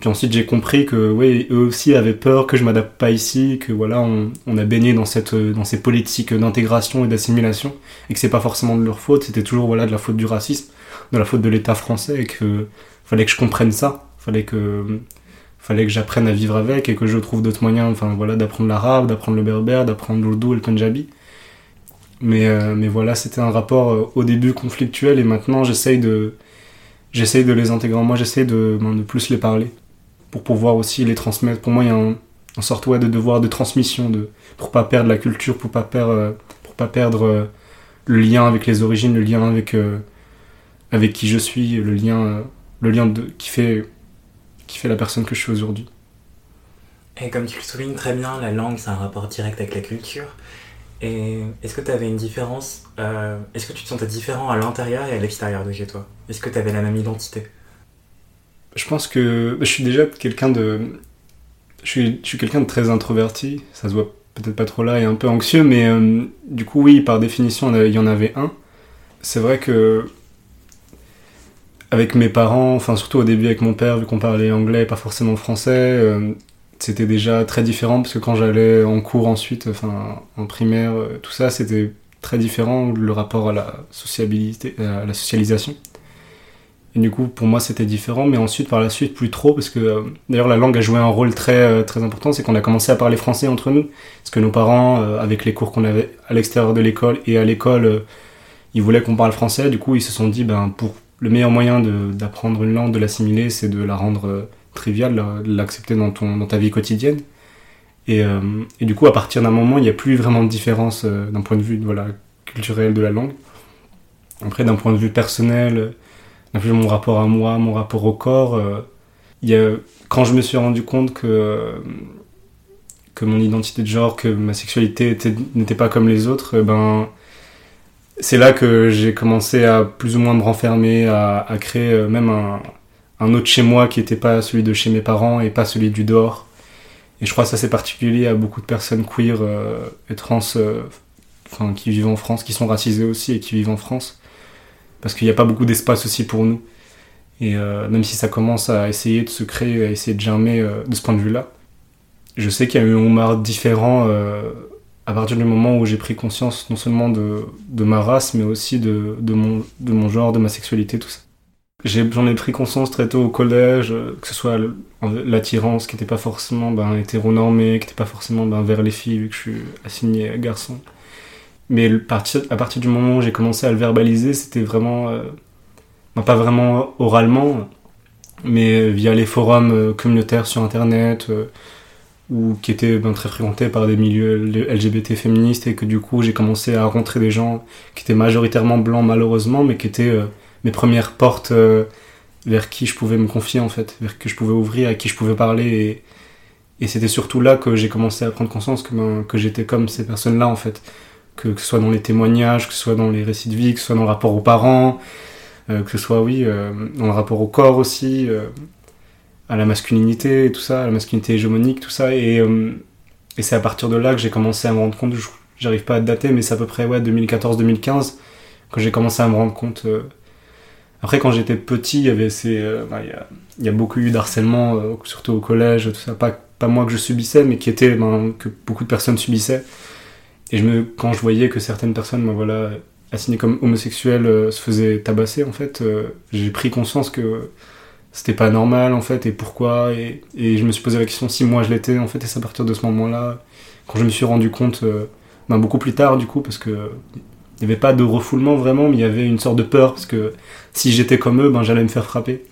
Puis ensuite, j'ai compris que, oui, eux aussi avaient peur que je m'adapte pas ici, que voilà, on, on a baigné dans cette, dans ces politiques d'intégration et d'assimilation, et que c'est pas forcément de leur faute. C'était toujours voilà de la faute du racisme, de la faute de l'État français, et que fallait que je comprenne ça. Fallait que fallait que j'apprenne à vivre avec et que je trouve d'autres moyens enfin voilà d'apprendre l'arabe d'apprendre le berbère d'apprendre l'ourdou et le punjabi mais euh, mais voilà c'était un rapport euh, au début conflictuel et maintenant j'essaye de j'essaye de les intégrer en moi j'essaye de ben, de plus les parler pour pouvoir aussi les transmettre. Pour moi il y a un, un sorte ouais, de devoir de transmission de pour pas perdre la culture pour pas perdre euh, pour pas perdre euh, le lien avec les origines le lien avec euh, avec qui je suis le lien le lien de qui fait qui fait la personne que je suis aujourd'hui. Et comme tu le soulignes très bien, la langue, c'est un rapport direct avec la culture. Et est-ce que tu avais une différence Est-ce que tu te sentais différent à l'intérieur et à l'extérieur de chez toi? Est-ce que tu avais la même identité? Je pense que je suis déjà quelqu'un de. Je suis, je suis quelqu'un de très introverti, ça se voit peut-être pas trop là et un peu anxieux, mais euh, du coup, oui, par définition, il y en avait un. C'est vrai que. Avec mes parents, enfin surtout au début avec mon père, vu qu'on parlait anglais et pas forcément français, euh, c'était déjà très différent parce que quand j'allais en cours ensuite, enfin en primaire, euh, tout ça, c'était très différent le rapport à la sociabilité, à la socialisation. Et du coup, pour moi, c'était différent, mais ensuite, par la suite, plus trop, parce que euh, d'ailleurs, la langue a joué un rôle très, euh, très important, c'est qu'on a commencé à parler français entre nous, parce que nos parents, euh, avec les cours qu'on avait à l'extérieur de l'école et à l'école, ils voulaient qu'on parle français, du coup, ils se sont dit, ben, pour le meilleur moyen d'apprendre une langue, de l'assimiler, c'est de la rendre triviale, de l'accepter dans, dans ta vie quotidienne. Et, du coup, à partir d'un moment, il n'y a plus vraiment de différence d'un point de vue voilà, culturel de la langue. Après, d'un point de vue personnel, mon rapport à moi, mon rapport au corps, euh, il y a, quand je me suis rendu compte que, que mon identité de genre, que ma sexualité était- n'était pas comme les autres, euh, ben, c'est là que j'ai commencé à plus ou moins me renfermer, à, créer euh, même un, autre chez moi qui n'était pas celui de chez mes parents et pas celui du dehors. Et je crois que ça c'est particulier à beaucoup de personnes queer euh, et trans qui vivent en France, qui sont racisées aussi et qui vivent en France. Parce qu'il n'y a pas beaucoup d'espace aussi pour nous. Et euh, même si ça commence à essayer de se créer, à essayer de germer euh, de ce point de vue-là, je sais qu'il y a eu un Omar différent euh, à partir du moment où j'ai pris conscience non seulement de, de ma race, mais aussi de, de, mon, de mon genre, de ma sexualité, tout ça. J'en ai, pris conscience très tôt au collège, que ce soit l'attirance qui n'était pas forcément ben, hétéronormée, qui n'était pas forcément ben, vers les filles, vu que je suis assigné garçon. Mais à partir du moment où j'ai commencé à le verbaliser, c'était vraiment. euh, pas vraiment oralement, mais via les forums euh, communautaires sur internet, euh, ou qui étaient ben, très fréquentés par des milieux LGBT féministes, et que du coup j'ai commencé à rencontrer des gens qui étaient majoritairement blancs malheureusement, mais qui étaient euh, mes premières portes euh, vers qui je pouvais me confier en fait, vers qui je pouvais ouvrir, à qui je pouvais parler. Et, et c'était surtout là que j'ai commencé à prendre conscience que, ben, que j'étais comme ces personnes-là en fait. Que, ce soit dans les témoignages, que ce soit dans les récits de vie, que ce soit dans le rapport aux parents, que ce soit, oui, dans le rapport au corps aussi, à la masculinité, tout ça, à la masculinité hégémonique, tout ça. Et, et c'est à partir de là que j'ai commencé à me rendre compte, j'arrive pas à dater, mais c'est à peu près ouais, 2014-2015 que j'ai commencé à me rendre compte. Après, quand j'étais petit, il y avait. Bah, y, a, beaucoup eu d'harcèlement, surtout au collège, tout ça. Pas, pas moi que je subissais, mais qui était, ben, que beaucoup de personnes subissaient. Et je me, quand je voyais que certaines personnes, ben, voilà, assignées comme homosexuelles, euh, se faisaient tabasser, en fait, euh, j'ai pris conscience que c'était pas normal, en fait, et pourquoi. Et, et, je me suis posé la question si moi je l'étais, en fait, et c'est à partir de ce moment-là, quand je me suis rendu compte, euh, ben, beaucoup plus tard, du coup, parce que il n'y avait pas de refoulement vraiment, mais il y avait une sorte de peur, parce que si j'étais comme eux, ben, j'allais me faire frapper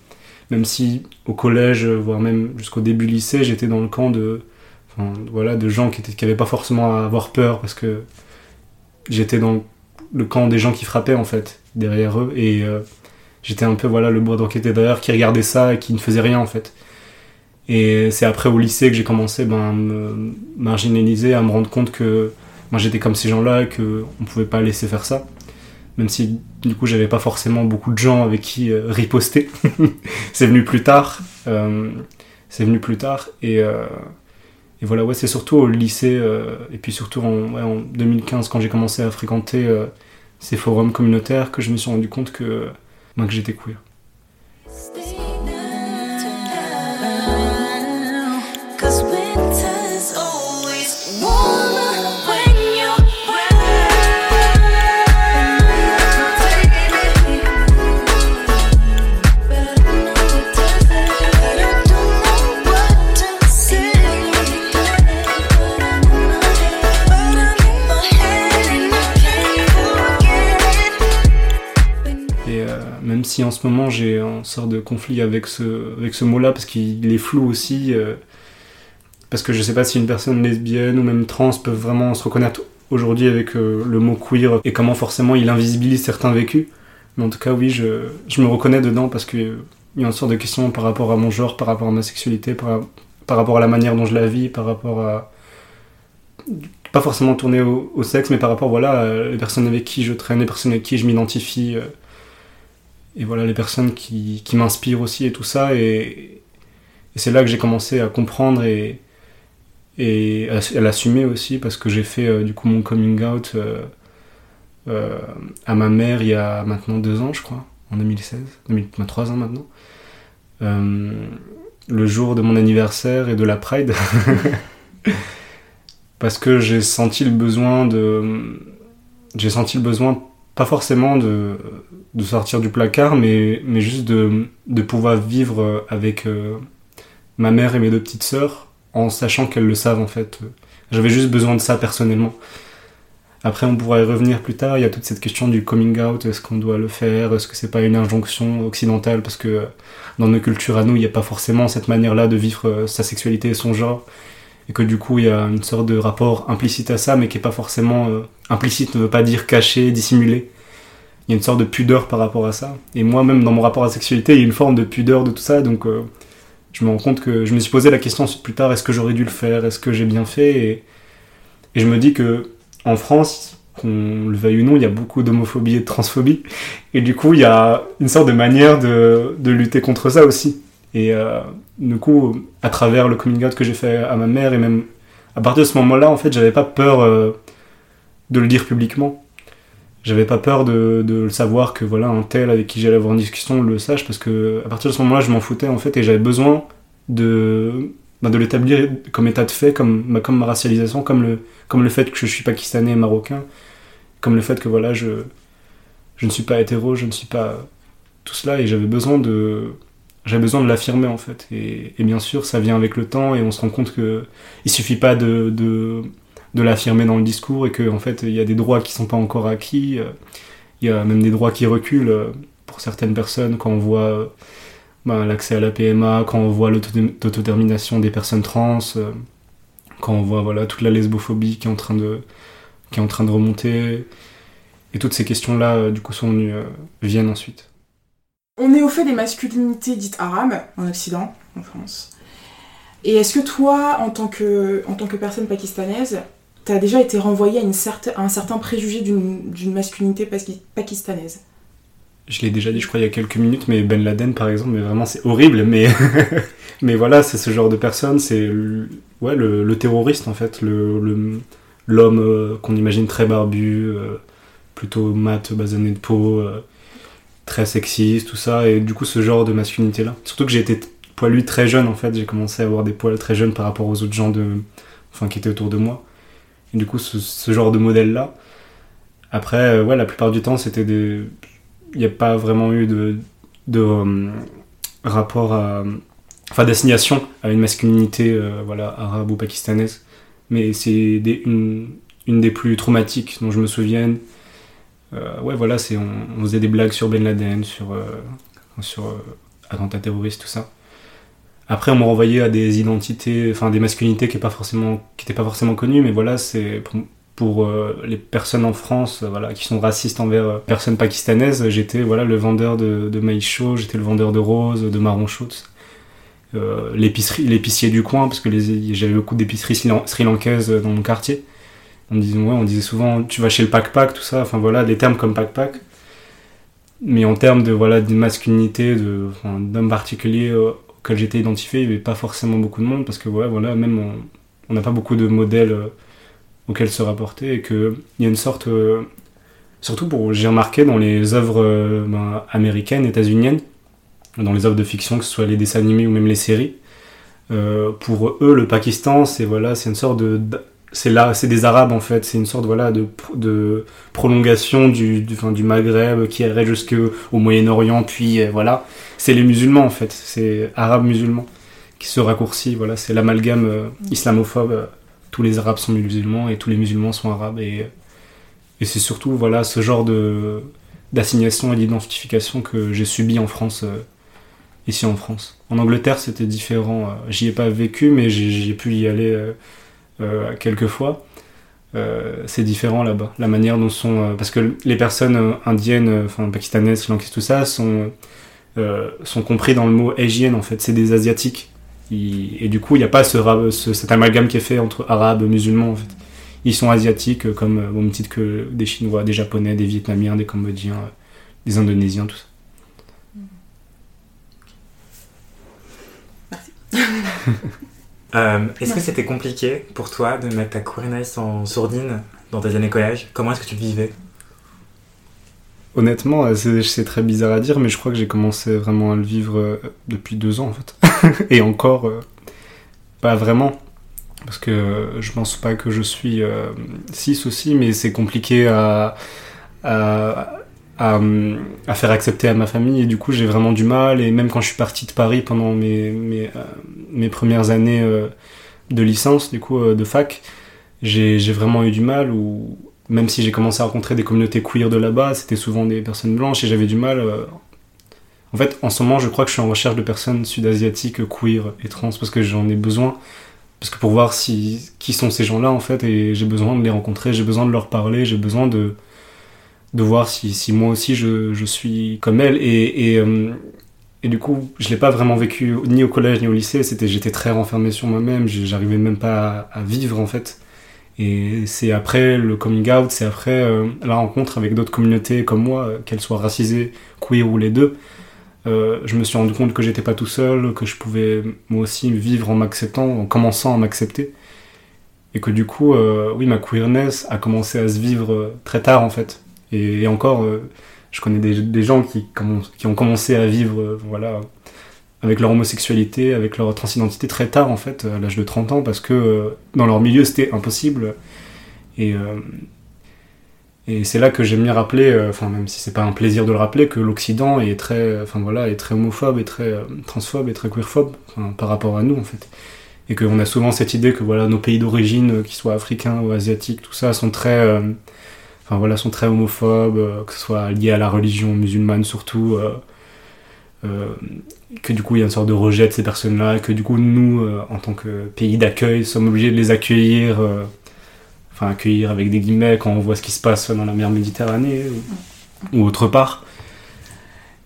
même si au collège, voire même jusqu'au début lycée, j'étais dans le camp de, voilà, de gens qui n'avaient pas forcément à avoir peur parce que j'étais dans le camp des gens qui frappaient en fait derrière eux et euh, j'étais un peu voilà le bois était derrière qui regardait ça et qui ne faisait rien en fait. Et c'est après au lycée que j'ai commencé ben, à me marginaliser, à me rendre compte que moi j'étais comme ces gens-là et qu'on ne pouvait pas laisser faire ça même si du coup j'avais pas forcément beaucoup de gens avec qui euh, riposter. *laughs* c'est venu plus tard. Euh, c'est venu plus tard et, et voilà ouais c'est surtout au lycée et puis surtout en, ouais, en 2015 quand j'ai commencé à fréquenter ces forums communautaires que je me suis rendu compte que, ben, que j'étais queer. Si en ce moment j'ai un sort de conflit avec ce, avec ce mot-là, parce qu'il est flou aussi, euh, parce que je sais pas si une personne lesbienne ou même trans peut vraiment se reconnaître aujourd'hui avec euh, le mot queer et comment forcément il invisibilise certains vécus. Mais en tout cas, oui, je, je me reconnais dedans parce qu'il y a une sorte de question par rapport à mon genre, par rapport à ma sexualité, par, par rapport à la manière dont je la vis, par rapport à. Pas forcément tourner au, sexe, mais par rapport voilà, à les personnes avec qui je traîne, les personnes avec qui je m'identifie. Euh, et voilà les personnes qui, qui m'inspirent aussi et tout ça. Et, c'est là que j'ai commencé à comprendre et, et à, l'assumer aussi parce que j'ai fait euh, du coup mon coming out euh, euh, à ma mère il y a maintenant deux ans, je crois, en 2016, 2000, trois ans maintenant. le jour de mon anniversaire et de la Pride. *laughs* parce que j'ai senti le besoin de. J'ai senti le besoin pas forcément de, de, sortir du placard, mais, mais juste de, de pouvoir vivre avec euh, ma mère et mes deux petites sœurs en sachant qu'elles le savent en fait. J'avais juste besoin de ça personnellement. Après, on pourra y revenir plus tard. Il y a toute cette question du coming out. Est-ce qu'on doit le faire? Est-ce que c'est pas une injonction occidentale? Parce que dans nos cultures à nous, il n'y a pas forcément cette manière-là de vivre euh, sa sexualité et son genre et que du coup il y a une sorte de rapport implicite à ça mais qui est pas forcément euh, implicite ne veut pas dire caché dissimulé. Il y a une sorte de pudeur par rapport à ça. Et moi même dans mon rapport à la sexualité il y a une forme de pudeur de tout ça donc euh, je me rends compte que je me suis posé la question plus tard est-ce que j'aurais dû le faire est-ce que j'ai bien fait et, et je me dis que en France qu'on le veuille ou non il y a beaucoup d'homophobie et de transphobie. Et du coup il y a une sorte de manière de, de lutter contre ça aussi et euh, du coup, à travers le coming out que j'ai fait à ma mère, et même à partir de ce moment-là, en fait, j'avais pas peur euh, de le dire publiquement. J'avais pas peur de, le savoir que voilà un tel avec qui j'allais avoir une discussion le sache parce que à partir de ce moment-là, je m'en foutais en fait et j'avais besoin de bah, de l'établir comme état de fait, comme bah, comme ma racialisation, comme le comme le fait que je suis pakistanais et marocain, comme le fait que voilà je je ne suis pas hétéro, je ne suis pas tout cela et j'avais besoin de j'avais besoin de l'affirmer en fait. Et, bien sûr, ça vient avec le temps et on se rend compte que il suffit pas de, de, de l'affirmer dans le discours et qu'en en fait il y a des droits qui sont pas encore acquis. Euh, il y a même des droits qui reculent euh, pour certaines personnes quand on voit euh, ben, l'accès à la PMA, quand on voit l'autodétermination des personnes trans, quand on voit voilà toute la lesbophobie qui est en train de qui est en train de remonter. Et toutes ces questions-là, du coup, sont venues, viennent ensuite. On est au fait des masculinités dites arabes en Occident, en France. Et est-ce que toi, en tant que, personne pakistanaise, t'as déjà été renvoyé à, un certain préjugé d'une masculinité pakistanaise? Je l'ai déjà dit, je crois, il y a quelques minutes, mais Ben Laden, par exemple, mais vraiment, c'est horrible, mais, *laughs* voilà, c'est ce genre de personne, c'est ouais, le, terroriste, en fait, l'homme euh, qu'on imagine très barbu, euh, plutôt mat, basané de peau, euh, très sexiste, tout ça, et du coup, ce genre de masculinité-là. Surtout que j'ai été poilu très jeune, en fait, j'ai commencé à avoir des poils très jeunes par rapport aux autres gens de, enfin, qui étaient autour de moi. Et du coup, ce, genre de modèle-là. Après, ouais, la plupart du temps, c'était des il n'y a pas vraiment eu de, de euh, rapport à. Enfin, d'assignation à une masculinité euh, voilà, arabe ou pakistanaise. Mais c'est une, une, des plus traumatiques dont je me souvienne. Euh, ouais, voilà, c'est on, faisait des blagues sur Ben Laden, sur, sur attentats terroristes, tout ça. Après, on m'a renvoyé à des identités, enfin des masculinités qui n'étaient pas forcément, pas forcément connues, mais voilà, c'est pour euh, les personnes en France euh, voilà, qui sont racistes envers euh, personnes pakistanaises, j'étais voilà, le vendeur de, de maïs chaud, j'étais le vendeur de roses, de marron chaud, l'épicier du coin, parce que j'avais beaucoup d'épiceries sri lankaises dans mon quartier. On disait, souvent tu vas chez le pack-pack, tout ça, enfin voilà, des termes comme pack-pack. Mais en termes de, voilà, de masculinité, d'homme particulier auquel j'étais identifié, il n'y avait pas forcément beaucoup de monde, parce que voilà, même on n'a pas beaucoup de modèles auquel se rapporter et qu'il y a une sorte. Euh, surtout pour. J'ai remarqué dans les œuvres euh, ben, américaines, états-uniennes, dans les œuvres de fiction, que ce soit les dessins animés ou même les séries, euh, pour eux, le Pakistan, c'est voilà, c'est une sorte de. C'est là, c'est des Arabes en fait, c'est une sorte voilà de, de prolongation du, du, du Maghreb qui irait jusqu'au Moyen-Orient, puis voilà, c'est les musulmans en fait, c'est arabes musulmans qui se raccourcit, voilà, c'est l'amalgame islamophobe tous les Arabes sont musulmans et tous les musulmans sont arabes. Et, et c'est surtout voilà, ce genre de, d'assignation et d'identification que j'ai subi en France, euh, ici en France. En Angleterre, c'était différent. Euh, j'y ai pas vécu, mais j'ai, pu y aller euh, quelques fois. c'est différent là-bas. La manière dont sont. parce que les personnes indiennes, enfin pakistanaises, sri tout ça, sont, sont compris dans le mot Asian en fait. C'est des asiatiques et du coup, il n'y a pas ce, cet amalgame qui est fait entre arabes musulmans. En fait. Ils sont asiatiques, comme au même titre que des Chinois, des Japonais, des Vietnamiens, des Cambodgiens, des Indonésiens, tout ça. Merci. *laughs* Euh, est-ce que c'était compliqué pour toi de mettre ta queerness en sourdine dans tes années collège? Comment est-ce que tu vivais? Honnêtement, c'est très bizarre à dire, mais je crois que j'ai commencé vraiment à le vivre euh, depuis deux ans en fait. *laughs* Et encore, euh, pas vraiment. Parce que je pense pas que je suis 6 euh, aussi, mais c'est compliqué à, à, faire accepter à ma famille. Et du coup, j'ai vraiment du mal. Et même quand je suis parti de Paris pendant mes, mes, mes premières années de licence, du coup, de fac, j'ai vraiment eu du mal. Où, même si j'ai commencé à rencontrer des communautés queer de là-bas, c'était souvent des personnes blanches et j'avais du mal. Euh, en fait, en ce moment, je crois que je suis en recherche de personnes sud-asiatiques, queer et trans parce que j'en ai besoin. Parce que pour voir si, qui sont ces gens-là, en fait, et j'ai besoin de les rencontrer, j'ai besoin de leur parler, j'ai besoin de, de voir si, moi aussi je, suis comme elles. Euh, et du coup, je l'ai pas vraiment vécu ni au collège ni au lycée. C'était, j'étais très renfermé sur moi-même. J'arrivais même pas à, vivre en fait. Et c'est après le coming out, c'est après euh, la rencontre avec d'autres communautés comme moi, euh, qu'elles soient racisées, queer ou les deux. Euh, je me suis rendu compte que j'étais pas tout seul, que je pouvais moi aussi vivre en m'acceptant, en commençant à m'accepter. Et que du coup, oui, ma queerness a commencé à se vivre très tard en fait. Et, encore, je connais des, gens qui, ont commencé à vivre voilà, avec leur homosexualité, avec leur transidentité très tard en fait, à l'âge de 30 ans, parce que euh, dans leur milieu c'était impossible. Et, euh, et c'est là que j'aime bien rappeler, euh, enfin même si c'est pas un plaisir de le rappeler, que l'Occident est très, voilà, est très homophobe, et très transphobe, et très queerphobe par rapport à nous en fait. Et qu'on a souvent cette idée que voilà nos pays d'origine, qu'ils soient africains ou asiatiques, tout ça, sont très, enfin voilà, sont très homophobes, que ce soit lié à la religion musulmane surtout. Euh, que du coup il y a une sorte de rejet de ces personnes-là, que du coup nous, euh, en tant que pays d'accueil, sommes obligés de les accueillir, euh, enfin accueillir avec des guillemets quand on voit ce qui se passe dans la mer Méditerranée ou, autre part.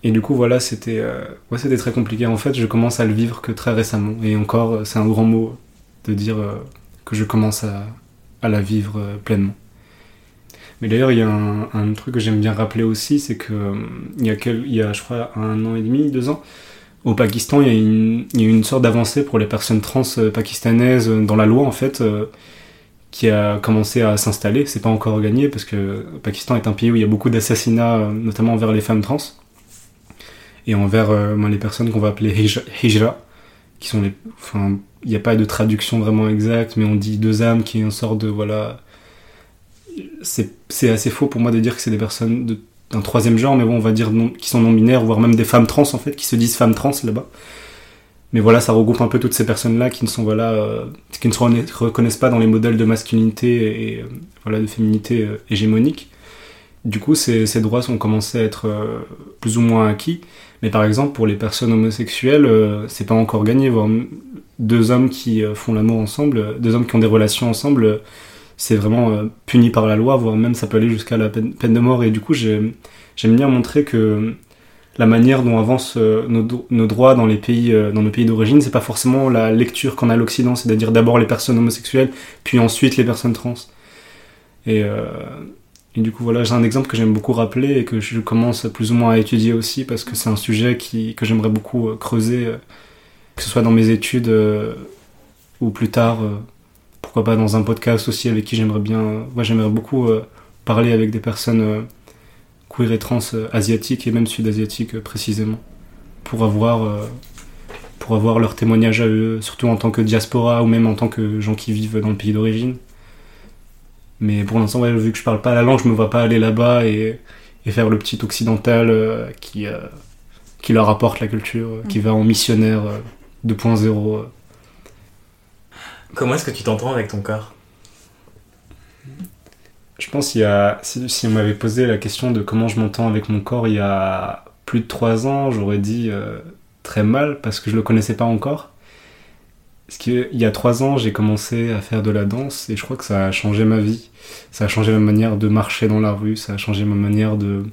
Et du coup voilà, c'était ouais, très compliqué. En fait, je commence à le vivre que très récemment. Et encore, c'est un grand mot de dire que je commence à, à la vivre pleinement. Mais d'ailleurs, il y a un, truc que j'aime bien rappeler aussi, c'est que il y, a il y a, je crois, un an et demi, deux ans, au Pakistan, il y a une, il y a une sorte d'avancée pour les personnes trans pakistanaises dans la loi, en fait, qui a commencé à s'installer. C'est pas encore gagné parce que le Pakistan est un pays où il y a beaucoup d'assassinats, notamment envers les femmes trans et envers euh, les personnes qu'on va appeler hijra, qui sont les. Enfin, il n'y a pas de traduction vraiment exacte, mais on dit deux âmes qui est une sorte de. Voilà. C'est assez faux pour moi de dire que c'est des personnes d'un troisième genre, mais bon, on va dire qui sont non-binaires, voire même des femmes trans en fait, qui se disent femmes trans là-bas. Mais voilà, ça regroupe un peu toutes ces personnes-là qui ne sont voilà, euh, qui ne se reconnaissent pas dans les modèles de masculinité et, euh, voilà de féminité hégémonique. Du coup, ces, ces, droits ont commencé à être plus ou moins acquis. Mais par exemple, pour les personnes homosexuelles, euh, c'est pas encore gagné. Voir deux hommes qui euh, font l'amour ensemble, deux hommes qui ont des relations ensemble, c'est vraiment euh, puni par la loi, voire même ça peut aller jusqu'à la peine, de mort. Et du coup, j'aime bien montrer que la manière dont avancent nos, droits dans les pays, dans nos pays d'origine, c'est pas forcément la lecture qu'on a à l'Occident, c'est-à-dire d'abord les personnes homosexuelles, puis ensuite les personnes trans. Et du coup, voilà, j'ai un exemple que j'aime beaucoup rappeler et que je commence plus ou moins à étudier aussi parce que c'est un sujet qui, que j'aimerais beaucoup euh, creuser, euh, que ce soit dans mes études euh, ou plus tard, pourquoi pas dans un podcast aussi avec qui j'aimerais bien, moi j'aimerais beaucoup parler avec des personnes queer et trans asiatiques et même sud-asiatiques précisément pour avoir, pour avoir leur témoignage à eux, surtout en tant que diaspora ou même en tant que gens qui vivent dans le pays d'origine. Mais pour l'instant, vu que je parle pas la langue, je me vois pas aller là-bas et, faire le petit occidental euh, qui, euh, qui leur apporte la culture, euh, qui va en missionnaire 2.0. Comment est-ce que tu t'entends avec ton corps? Je pense qu'il y a. Si, on m'avait posé la question de comment je m'entends avec mon corps il y a plus de 3 ans, j'aurais dit très mal parce que je le connaissais pas encore. Parce qu'il y a trois ans, j'ai commencé à faire de la danse et je crois que ça a changé ma vie. Ça a changé ma manière de marcher dans la rue, ça a changé ma manière de.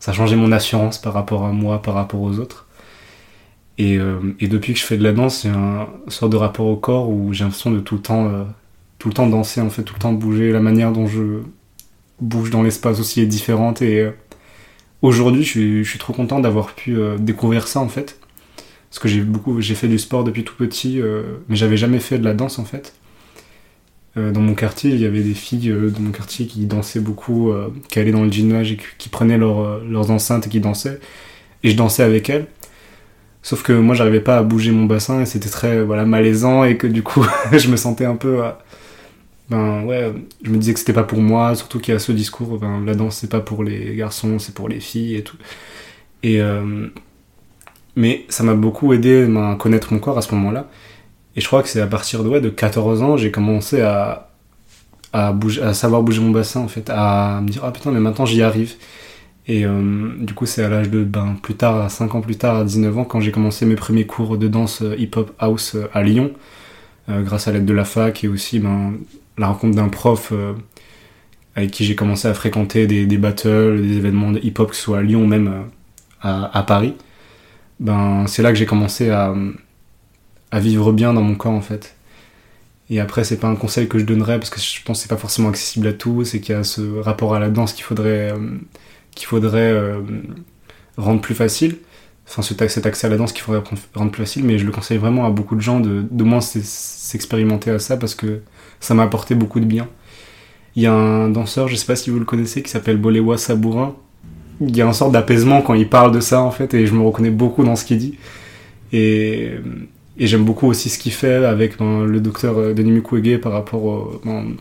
Ça a changé mon assurance par rapport à moi, par rapport aux autres. Et, euh, et depuis que je fais de la danse, j'ai un sort de rapport au corps où j'ai l'impression de tout le temps, euh, tout le temps danser, en fait, tout le temps bouger. La manière dont je bouge dans l'espace aussi est différente. Et euh, aujourd'hui, je suis, trop content d'avoir pu découvrir ça, en fait parce que j'ai beaucoup j'ai fait du sport depuis tout petit euh, mais j'avais jamais fait de la danse en fait dans mon quartier il y avait des filles de mon quartier qui dansaient beaucoup qui allaient dans le gymnase et qui, prenaient leurs enceintes et qui dansaient et je dansais avec elles sauf que moi j'arrivais pas à bouger mon bassin et c'était très voilà malaisant et que du coup *laughs* je me sentais un peu ben ouais je me disais que c'était pas pour moi surtout qu'il y a ce discours ben, la danse c'est pas pour les garçons c'est pour les filles et tout et mais ça m'a beaucoup aidé à connaître mon corps à ce moment-là. Et je crois que c'est à partir de, ouais, de 14 ans, j'ai commencé à, à, bouger, à savoir bouger mon bassin, en fait, à me dire, ah putain, mais maintenant j'y arrive. Et euh, du coup, c'est à l'âge de, ben, plus tard, à 5 ans plus tard, à 19 ans, quand j'ai commencé mes premiers cours de danse euh, hip-hop house euh, à Lyon, grâce à l'aide de la fac et aussi ben, la rencontre d'un prof avec qui j'ai commencé à fréquenter des, battles, des événements de hip-hop, que ce soit à Lyon ou même à, Paris ben c'est là que j'ai commencé à, à, vivre bien dans mon corps en fait. Et après, c'est pas un conseil que je donnerais parce que je pense que c'est pas forcément accessible à tous c'est qu'il y a ce rapport à la danse qu'il faudrait, qu'il faudrait euh, rendre plus facile. Enfin, cet accès à la danse qu'il faudrait rendre plus facile, mais je le conseille vraiment à beaucoup de gens de, de moins s'expérimenter à ça parce que ça m'a apporté beaucoup de bien. Il y a un danseur, je sais pas si vous le connaissez, qui s'appelle Bolewa Sabourin, il y a une sorte d'apaisement quand il parle de ça en fait et je me reconnais beaucoup dans ce qu'il dit et, et j'aime beaucoup aussi ce qu'il fait avec ben, le docteur euh, Denis Mukwege par rapport ben,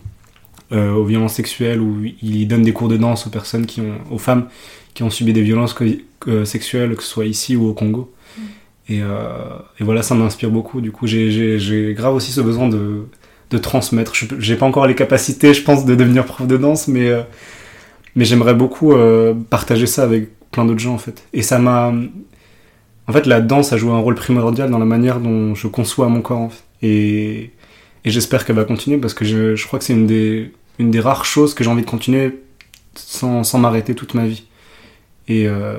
euh, aux violences sexuelles où il donne des cours de danse aux personnes qui ont aux femmes qui ont subi des violences sexuelles que ce soit ici ou au Congo mm. et, euh, et voilà ça m'inspire beaucoup du coup j'ai grave aussi ce besoin de, de transmettre j'ai pas encore les capacités je pense de devenir prof de danse mais mais j'aimerais beaucoup euh, partager ça avec plein d'autres gens en fait. Et ça m'a. En fait, la danse a joué un rôle primordial dans la manière dont je conçois mon corps en fait. Et, et j'espère qu'elle va continuer parce que je, je crois que c'est une des, une des rares choses que j'ai envie de continuer sans, sans m'arrêter toute ma vie. Et euh,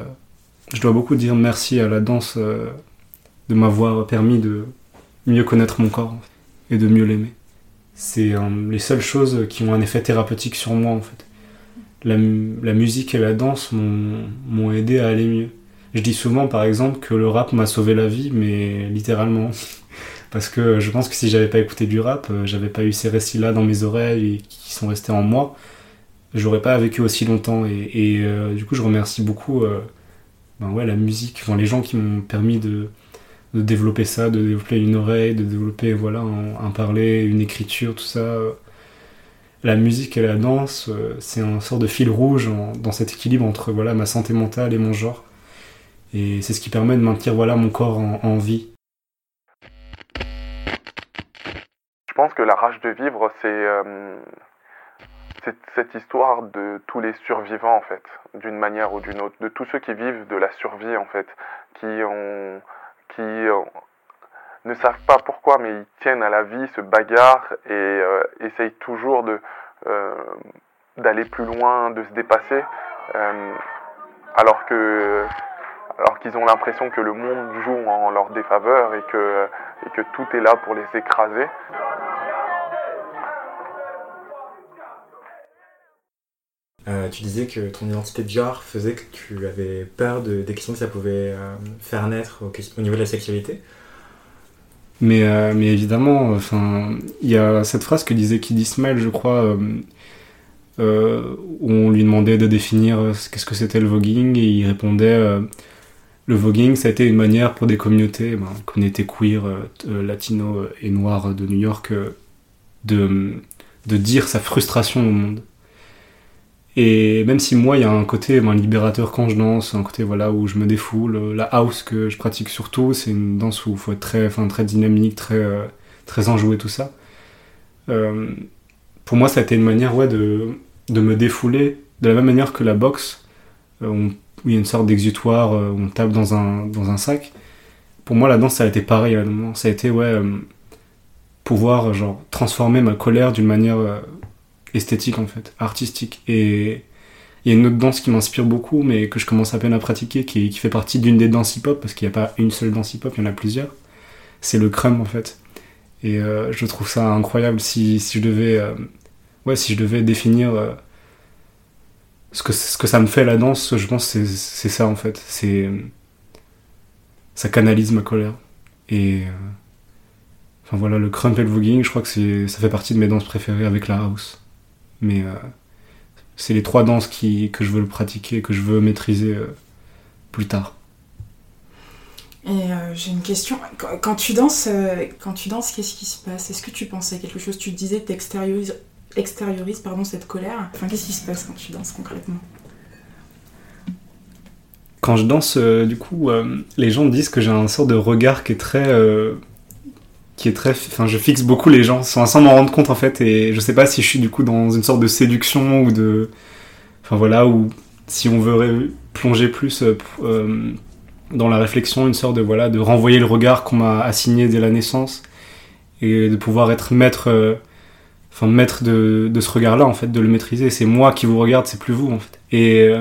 je dois beaucoup dire merci à la danse euh, de m'avoir permis de mieux connaître mon corps et de mieux l'aimer. C'est les seules choses qui ont un effet thérapeutique sur moi en fait. la, la musique et la danse m'ont aidé à aller mieux. Je dis souvent, par exemple, que le rap m'a sauvé la vie, mais littéralement. *laughs* Parce que je pense que si j'avais pas écouté du rap, euh, j'avais pas eu ces récits-là dans mes oreilles et qui sont restés en moi, j'aurais pas vécu aussi longtemps. Et, euh, du coup, je remercie beaucoup euh, ben ouais, la musique, les gens qui m'ont permis de, de, développer ça, de développer une oreille, de développer voilà, un, parler, une écriture, tout ça. La musique et la danse, c'est un sort de fil rouge dans cet équilibre entre voilà, ma santé mentale et mon genre. Et c'est ce qui permet de maintenir voilà, mon corps en vie. Je pense que la rage de vivre, c'est euh, cette histoire de tous les survivants, en fait, d'une manière ou d'une autre, de tous ceux qui vivent de la survie, en fait, qui, ne savent pas pourquoi, mais ils tiennent à la vie, se bagarrent et euh, essayent toujours euh, d'aller plus loin, de se dépasser, alors alors qu'ils ont l'impression que le monde joue en leur défaveur et que tout est là pour les écraser. Euh, tu disais que ton identité de genre faisait que tu avais peur de, des questions que ça pouvait euh, faire naître au, au, niveau de la sexualité. Mais, euh, mais évidemment, enfin, il y a cette phrase que disait Kid Ismail, je crois, où on lui demandait de définir qu'est-ce que c'était le voguing et il répondait le voguing, ça a été une manière pour des communautés, ben, qu'on était queer, latino et noir de New York, de, de dire sa frustration au monde. Et même si moi, il y a un côté ben, libérateur quand je danse, un côté voilà où je me défoule, la house que je pratique surtout, c'est une danse où il faut être très, très dynamique, très, euh, très enjoué, tout ça. Euh, pour moi, ça a été une manière ouais, de, de me défouler, de la même manière que la boxe. Euh, où il y a une sorte d'exutoire, où on tape dans un, dans un sac. Pour moi, la danse, ça a été pareil à un moment. Ça a été, ouais, pouvoir, genre, transformer ma colère d'une manière esthétique, en fait, artistique. Et il y a une autre danse qui m'inspire beaucoup, mais que je commence à peine à pratiquer, qui, fait partie d'une des danses hip-hop, parce qu'il n'y a pas une seule danse hip-hop, il y en a plusieurs. C'est le crumb, en fait. Et euh, je trouve ça incroyable si, si je devais, euh, ouais, si je devais définir euh, ce que, ce que ça me fait la danse, je pense c'est c'est ça en fait. C'est ça canalise ma colère. Et enfin voilà, le crump et le voguing, je crois que ça fait partie de mes danses préférées avec la house. Mais euh, c'est les trois danses qui, que je veux le pratiquer, que je veux maîtriser euh, plus tard. Et euh, j'ai une question. Quand, quand tu danses, euh, quand tu danses, qu'est-ce qui se passe? Est-ce que tu penses à quelque chose? Tu disais que tu extériorises, extériorises pardon, cette colère. Enfin, qu'est-ce qui se passe quand tu danses concrètement? Quand je danse, euh, du coup, euh, les gens disent que j'ai un sort de regard qui est très. Qui est très. Enfin, je fixe beaucoup les gens sans, sans m'en rendre compte en fait, et je sais pas si je suis du coup dans une sorte de séduction ou de. Enfin voilà, ou si on veut plonger plus euh, euh, dans la réflexion, une sorte de voilà, de renvoyer le regard qu'on m'a assigné dès la naissance et de pouvoir être maître. euh, Enfin, maître de, de ce regard-là, en fait, de le maîtriser. C'est moi qui vous regarde, c'est plus vous, en fait. Et,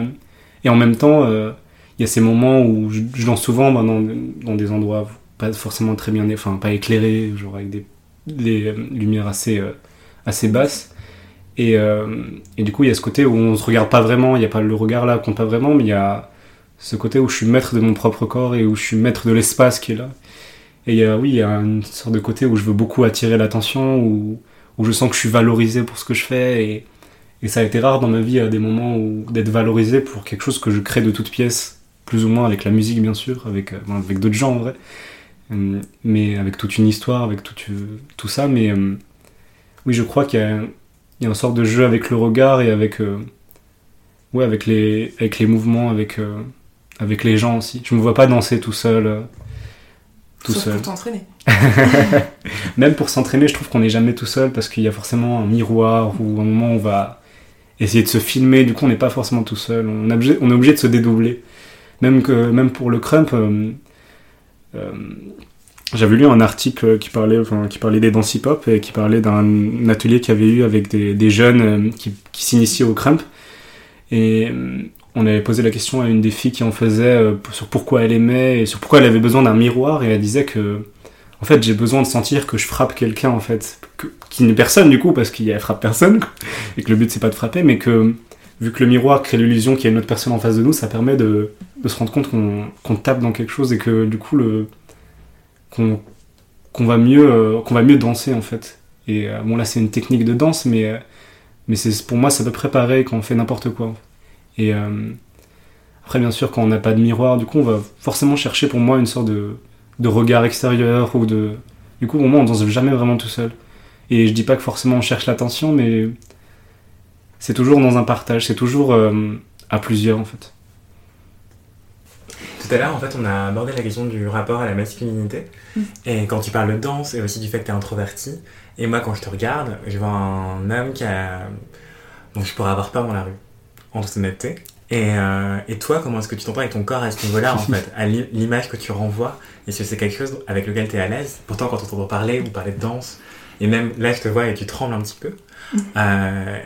et en même temps, il y a ces moments où je, je danse souvent ben, dans, dans des endroits pas forcément très bien, enfin pas éclairés, genre avec des, des lumières assez, euh, assez basses. Et, euh, et du coup, il y a ce côté où on se regarde pas vraiment, il n'y a pas le regard là, compte pas vraiment, mais il y a ce côté où je suis maître de mon propre corps et où je suis maître de l'espace qui est là. Et il y a, oui, il y a une sorte de côté où je veux beaucoup attirer l'attention, où, où je sens que je suis valorisé pour ce que je fais. Et, et ça a été rare dans ma vie à des moments où d'être valorisé pour quelque chose que je crée de toutes pièces, plus ou moins avec la musique bien sûr, avec, euh, avec d'autres gens en vrai, mais avec toute une histoire, avec tout, euh, tout ça. Mais euh, oui, je crois qu'il y a, il y a une sorte de jeu avec le regard et avec, euh, ouais, avec, les, avec les mouvements, avec, euh, avec les gens aussi. Je me vois pas danser tout seul. euh, tout Sauf seul. pour t'entraîner. *laughs* Même pour s'entraîner, je trouve qu'on n'est jamais tout seul parce qu'il y a forcément un miroir ou un moment où on va essayer de se filmer. Du coup, on n'est pas forcément tout seul. On est obligé, on est obligé de se dédoubler. Même, que, même pour le crump, euh, euh, j'avais lu un article qui parlait, qui parlait des danses hip-hop et qui parlait d'un atelier qu'il y avait eu avec des, jeunes euh, qui, qui s'initiaient au crump. Et euh, on avait posé la question à une des filles qui en faisait euh, sur pourquoi elle aimait et sur pourquoi elle avait besoin d'un miroir. Et elle disait que en fait, j'ai besoin de sentir que je frappe quelqu'un, en fait, qui n'est personne du coup, parce qu'il frappe personne, et que le but c'est pas de frapper, mais que vu que le miroir crée l'illusion qu'il y a une autre personne en face de nous, ça permet de, de se rendre compte qu'on tape dans quelque chose et que du coup, le qu'on va mieux qu'on va mieux danser en fait. Et bon là, c'est une technique de danse, mais mais c'est pour moi, ça peut préparer quand on fait n'importe quoi. Et après, bien sûr, quand on n'a pas de miroir, du coup, on va forcément chercher pour moi une sorte de, de regard extérieur ou de. Du coup, pour moi, on danse jamais vraiment tout seul. Et je dis pas que forcément on cherche l'attention, mais c'est toujours dans un partage, c'est toujours euh, à plusieurs en fait. Tout à l'heure, en fait, on a abordé la question du rapport à la masculinité. Mm. Et quand tu parles de danse et aussi du fait que tu es introverti, et moi, quand je te regarde, je vois un homme qui a... dont je pourrais avoir peur dans la rue, en toute honnêteté. Et, euh, et toi, comment est-ce que tu t'entends avec ton corps à ce niveau-là, en fait, à l'image que tu renvoies? Est-ce que c'est quelque chose avec lequel tu es à l'aise? Pourtant, quand on t'entend parler ou parler de danse, et même là, je te vois et tu trembles un petit peu. Mm. Euh,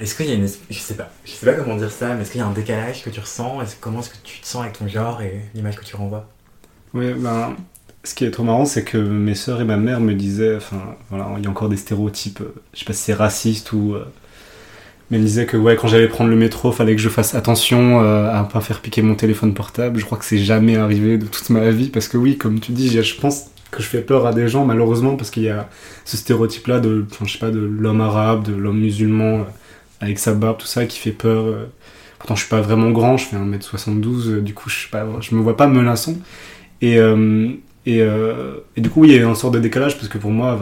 est-ce qu'il y a une. Je sais pas, je sais pas comment dire ça, mais est-ce qu'il y a un décalage que tu ressens? Comment est-ce que tu te sens avec ton genre et l'image que tu renvoies? Oui, ben. Ce qui est trop marrant, c'est que mes soeurs et ma mère me disaient, enfin, voilà, il y a encore des stéréotypes, euh, je sais pas si c'est raciste ou, euh, mais elles disaient que ouais, quand j'allais prendre le métro, fallait que je fasse attention euh, à pas faire piquer mon téléphone portable. Je crois que c'est jamais arrivé de toute ma vie parce que oui, comme tu dis, je pense que je fais peur à des gens malheureusement parce qu'il y a ce stéréotype là de je sais pas de l'homme arabe de l'homme musulman euh, avec sa barbe tout ça qui fait peur euh. pourtant je suis pas vraiment grand je fais 1m72 euh, du coup je sais pas je me vois pas menaçant et et, du coup il y a une sorte de décalage parce que pour moi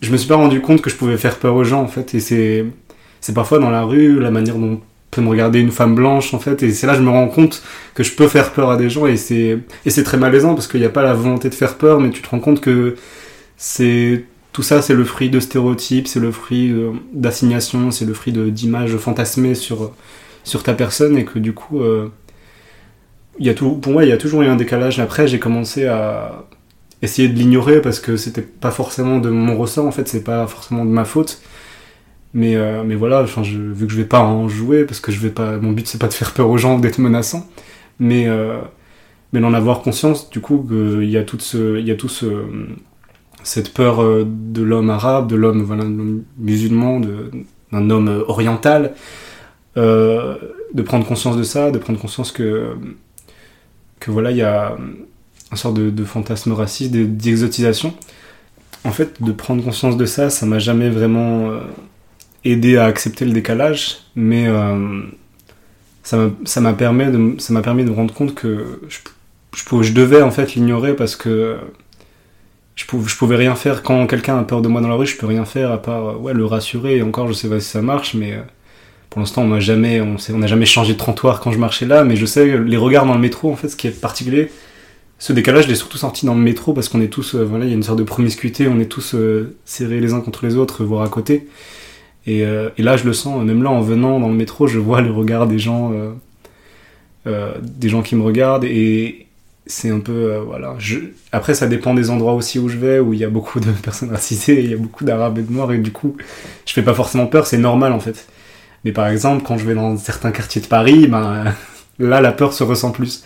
je me suis pas rendu compte que je pouvais faire peur aux gens en fait et c'est parfois dans la rue la manière dont peut me regarder une femme blanche en fait et c'est là que je me rends compte que je peux faire peur à des gens et c'est et c'est très malaisant parce qu'il n'y a pas la volonté de faire peur mais tu te rends compte que c'est tout ça c'est le fruit de stéréotypes c'est le fruit euh, d'assignation c'est le fruit d'images fantasmées sur sur ta personne et que du coup euh, y a tout pour moi il y a toujours eu un décalage. Après j'ai commencé à essayer de l'ignorer parce que c'était pas forcément de mon ressort en fait c'est pas forcément de ma faute mais, euh, mais voilà, vu que je vais pas en jouer, parce que je vais pas, mon but c'est pas de faire peur aux gens ou d'être menaçant, mais, euh, mais d'en avoir conscience, du coup, qu'il y a tout ce, il y a tout ce, cette peur euh, de l'homme arabe, de l'homme voilà, musulman, d'un homme oriental, de prendre conscience de ça, de prendre conscience que, que voilà, il y a une sorte de, de fantasme raciste, d'exotisation. En fait, de prendre conscience de ça, ça m'a jamais vraiment aider à accepter le décalage, mais euh, ça m'a permis, de, ça permis de me rendre compte que je, je, je devais en fait l'ignorer parce que je pouvais, je pouvais rien faire quand quelqu'un a peur de moi dans la rue, je peux rien faire à part ouais, le rassurer. Et encore, je sais pas si ça marche, mais euh, pour l'instant, on n'a jamais, on, a jamais changé de trottoir quand je marchais là. Mais je sais les regards dans le métro, en fait, ce qui est particulier, ce décalage, il est surtout sorti dans le métro parce qu'on est tous, euh, voilà, il y a une sorte de promiscuité, on est tous serrés les uns contre les autres, voire à côté. Euh, et, là, je le sens, même là, en venant dans le métro, je vois le regard des gens, euh, euh, des gens qui me regardent, et c'est un peu, voilà. Après, ça dépend des endroits aussi où je vais, où il y a beaucoup de *laughs* personnes racisées, il y a beaucoup d'arabes et de noirs, et du coup, je fais pas forcément peur, c'est normal en fait. Mais par exemple, quand je vais dans certains quartiers de Paris, ben, *laughs* là, la peur se ressent plus.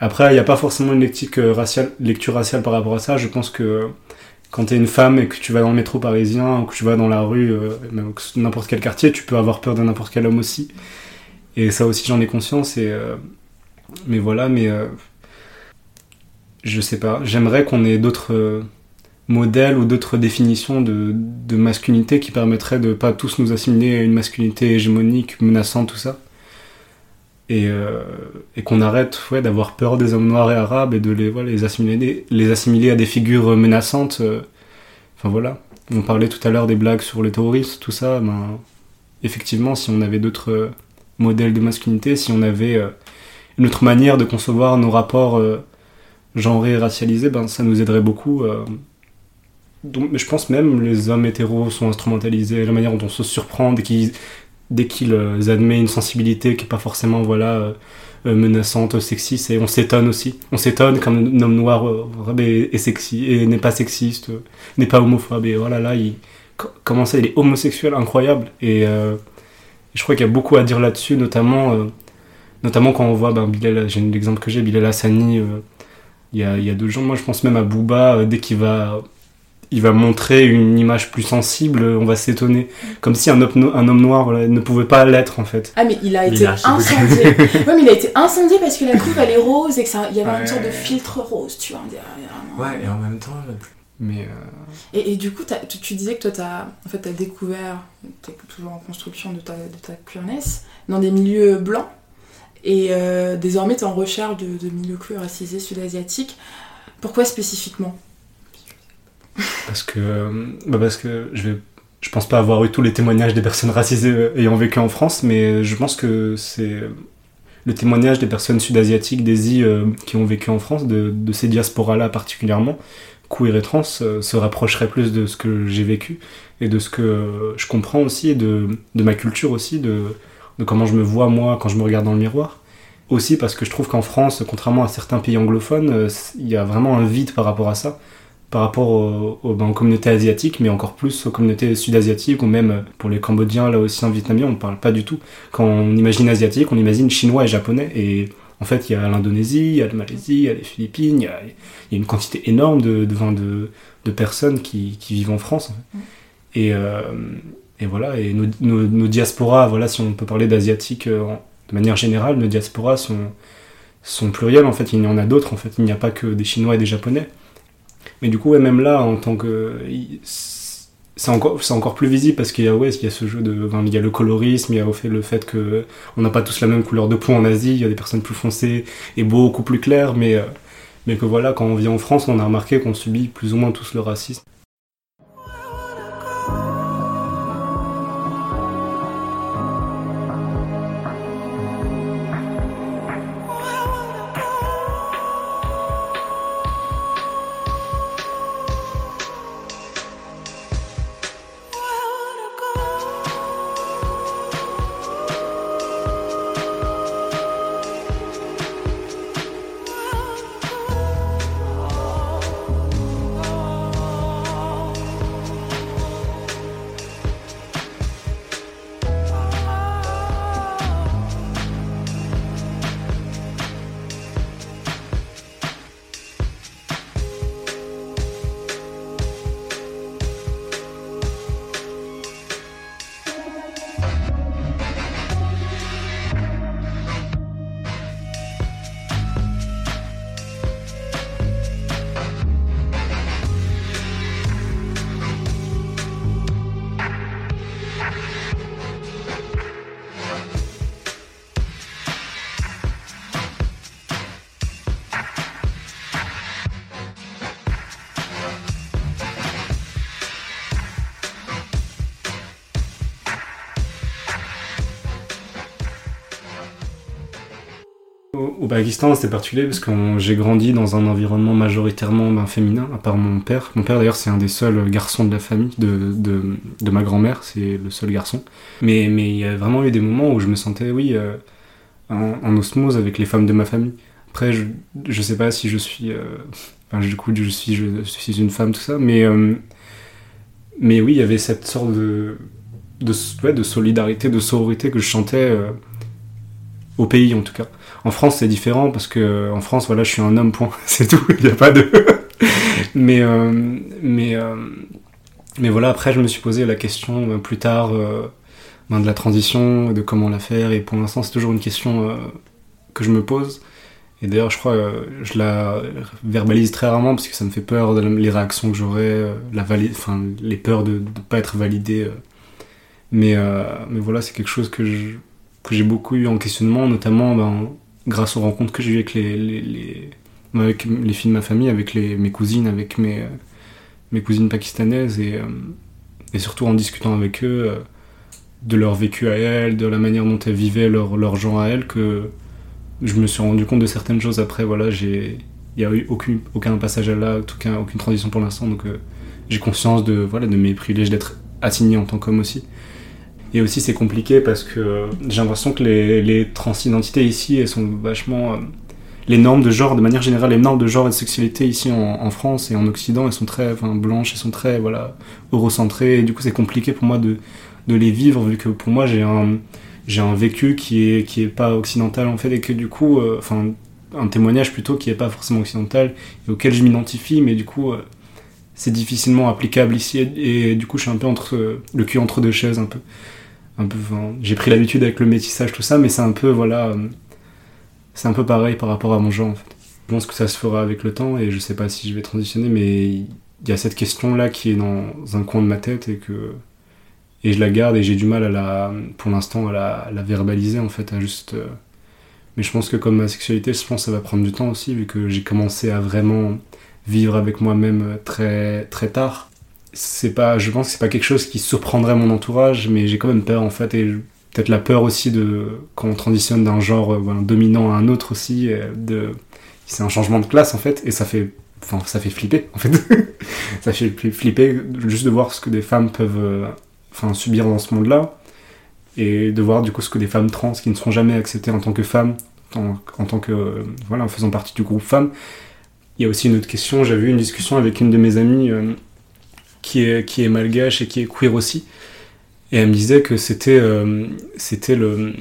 Après, il n'y a pas forcément une lecture raciale, lecture raciale par rapport à ça. Je pense que quand t'es une femme et que tu vas dans le métro parisien ou que tu vas dans la rue, euh, n'importe quel quartier, tu peux avoir peur de n'importe quel homme aussi. Et ça aussi, j'en ai conscience. Et, euh, mais voilà, mais euh, je sais pas. J'aimerais qu'on ait d'autres modèles ou d'autres définitions de, de, masculinité qui permettraient de pas tous nous assimiler à une masculinité hégémonique, menaçante, tout ça et, euh, et qu'on arrête ouais, d'avoir peur des hommes noirs et arabes et de les, voilà, les, assimiler, les assimiler à des figures menaçantes. Euh. Enfin voilà, on parlait tout à l'heure des blagues sur les terroristes, tout ça. Ben, effectivement, si on avait d'autres modèles de masculinité, si on avait une autre manière de concevoir nos rapports genrés et racialisés, ben, ça nous aiderait beaucoup. Donc, je pense même les hommes hétéros sont instrumentalisés, la manière dont on se surprend dès qu'ils dès qu'ils euh, admettent une sensibilité qui est pas forcément voilà euh, euh, menaçante, sexiste, et on s'étonne aussi. On s'étonne quand un homme noir est, sexy et n'est pas sexiste, n'est pas homophobe. Et voilà, là, il comment ça, il est homosexuel, incroyable. Et je crois qu'il y a beaucoup à dire là-dessus, notamment, notamment quand on voit, ben, j'ai l'exemple que j'ai, Bilal Hassani, il y, a, y a deux gens, moi je pense même à Booba, dès qu'il va il va montrer une image plus sensible, on va s'étonner. Comme si un, homme- un homme noir voilà, ne pouvait pas l'être en fait. Ah mais il a été incendié. *laughs* ouais mais il a été incendié parce que la couve elle est rose et que ça, il y avait Ouais. une sorte de filtre rose, tu vois. derrière. Ouais, et en même temps, Mais euh, Et, et du coup, tu, tu disais que toi, t'as en fait, as découvert, t'es toujours en construction de ta, de ta queerness, dans des milieux blancs. Et euh, désormais, t'es en recherche de, de milieux queer racisés sud-asiatiques. Pourquoi spécifiquement? Parce que, bah parce que je vais, je pense pas avoir eu tous les témoignages des personnes racisées euh, ayant vécu en France, mais je pense que c'est le témoignage des personnes sud-asiatiques, des I euh, qui ont vécu en France, de, ces diasporas-là particulièrement, queer et trans, euh, se rapprocherait plus de ce que j'ai vécu et de ce que je comprends aussi, et de, de ma culture aussi, de, de comment je me vois moi quand je me regarde dans le miroir. Aussi parce que je trouve qu'en France, contrairement à certains pays anglophones, il y a vraiment un vide par rapport à ça par rapport aux, aux- ben, aux communautés asiatiques, mais encore plus aux communautés sud-asiatiques, ou même euh, pour les Cambodgiens, là aussi en Vietnamien, on ne parle pas du tout. Quand on imagine asiatique, on imagine chinois et japonais, et en fait, il y a l'Indonésie, il y a la Malaisie, il y a les Philippines, il y a, il y a une quantité énorme de, de, enfin, de, de personnes qui, qui vivent en France. en fait. Et, euh, et voilà, et nos, nos, nos diasporas, voilà, si on peut parler d'asiatiques euh, de manière générale, nos diasporas sont, sont plurielles, en fait, il y en a d'autres, en fait, il n'y a pas que des chinois et des japonais. Mais du coup, ouais, même là, en tant que. C'est encore, c'est encore plus visible parce qu'il y a, ouais, il y a ce jeu de. enfin, il y a le colorisme, il y a au fait, le fait que on n'a pas tous la même couleur de peau en Asie, il y a des personnes plus foncées et beaucoup plus claires, mais, euh, mais que voilà, quand on vient en France, on a remarqué qu'on subit plus ou moins tous le racisme. Pakistan, c'était particulier parce que j'ai grandi dans un environnement majoritairement ben, féminin, à part mon père. Mon père, d'ailleurs, c'est un des seuls garçons de la famille, de, de, de ma grand-mère, c'est le seul garçon. Mais, mais il y a vraiment eu des moments où je me sentais, oui, euh, en, en osmose avec les femmes de ma famille. Après, je, je sais pas si je suis. euh, Enfin, du coup, je suis, je, suis une femme, tout ça, mais. euh, mais oui, il y avait cette sorte de, de, ouais, de solidarité, de sororité que je chantais au pays, en tout cas. En France, c'est différent parce que en France, voilà, je suis un homme, point. *laughs* C'est tout. Il n'y a pas de. *laughs* mais, euh, mais, euh, mais voilà, après, je me suis posé la question euh, plus tard euh, ben, de la transition, de comment la faire. Et pour l'instant, c'est toujours une question euh, que je me pose. Et d'ailleurs, je crois, euh, je la verbalise très rarement parce que ça me fait peur de les réactions que j'aurai, euh, la enfin, les peurs de ne pas être validé. euh. Mais, euh, mais voilà, c'est quelque chose que que j'ai beaucoup eu en questionnement, notamment ben, grâce aux rencontres que j'ai eues avec les, les, avec les filles de ma famille, avec les, mes cousines, avec mes, euh, mes cousines pakistanaises, et, euh, et surtout en discutant avec eux euh, de leur vécu à elles, de la manière dont elles vivaient leur, leur genre à elles, que je me suis rendu compte de certaines choses après. Voilà, j'ai, il n'y a eu aucun, aucun passage à là, aucun, aucune transition pour l'instant, donc j'ai conscience de, voilà, de mes privilèges d'être assigné en tant qu'homme aussi. Et aussi, c'est compliqué parce que j'ai l'impression que les, les transidentités ici, elles sont vachement. euh, les normes de genre, de manière générale, les normes de genre et de sexualité ici en, France et en Occident, elles sont très blanches, elles sont très voilà, eurocentrées. Et du coup, c'est compliqué pour moi de, de les vivre, vu que pour moi, j'ai un, j'ai un vécu qui est, qui est pas occidental en fait, et que du coup, euh, enfin, un témoignage plutôt qui est pas forcément occidental et auquel je m'identifie, mais du coup, euh, c'est difficilement applicable ici. Et, du coup je suis un peu entre le cul entre deux chaises un peu un peu j'ai pris l'habitude avec le métissage tout ça mais c'est un peu voilà euh, c'est un peu pareil par rapport à mon genre en fait. Je pense que ça se fera avec le temps et je sais pas si je vais transitionner mais il y a cette question là qui est dans un coin de ma tête et que et je la garde et j'ai du mal à la pour l'instant à la, la, verbaliser en fait à juste euh, mais je pense que comme ma sexualité je pense que ça va prendre du temps aussi vu que j'ai commencé à vraiment vivre avec moi-même euh, très très tard. C'est pas, je pense que c'est pas quelque chose qui surprendrait mon entourage, mais j'ai quand même peur en fait et peut-être la peur aussi de quand on transitionne d'un genre euh, dominant à un autre aussi. Euh, de, c'est un changement de classe en fait et ça fait, enfin ça fait flipper en fait. *laughs* ça fait flipper juste de voir ce que des femmes peuvent, subir dans ce monde-là et de voir du coup ce que des femmes trans qui ne seront jamais acceptées en tant que femmes, en tant que voilà en faisant partie du groupe femmes il y a aussi une autre question. J'avais eu une discussion avec une de mes amies euh, qui, est, qui est malgache et qui est queer aussi. Et elle me disait que c'était euh, c'était le,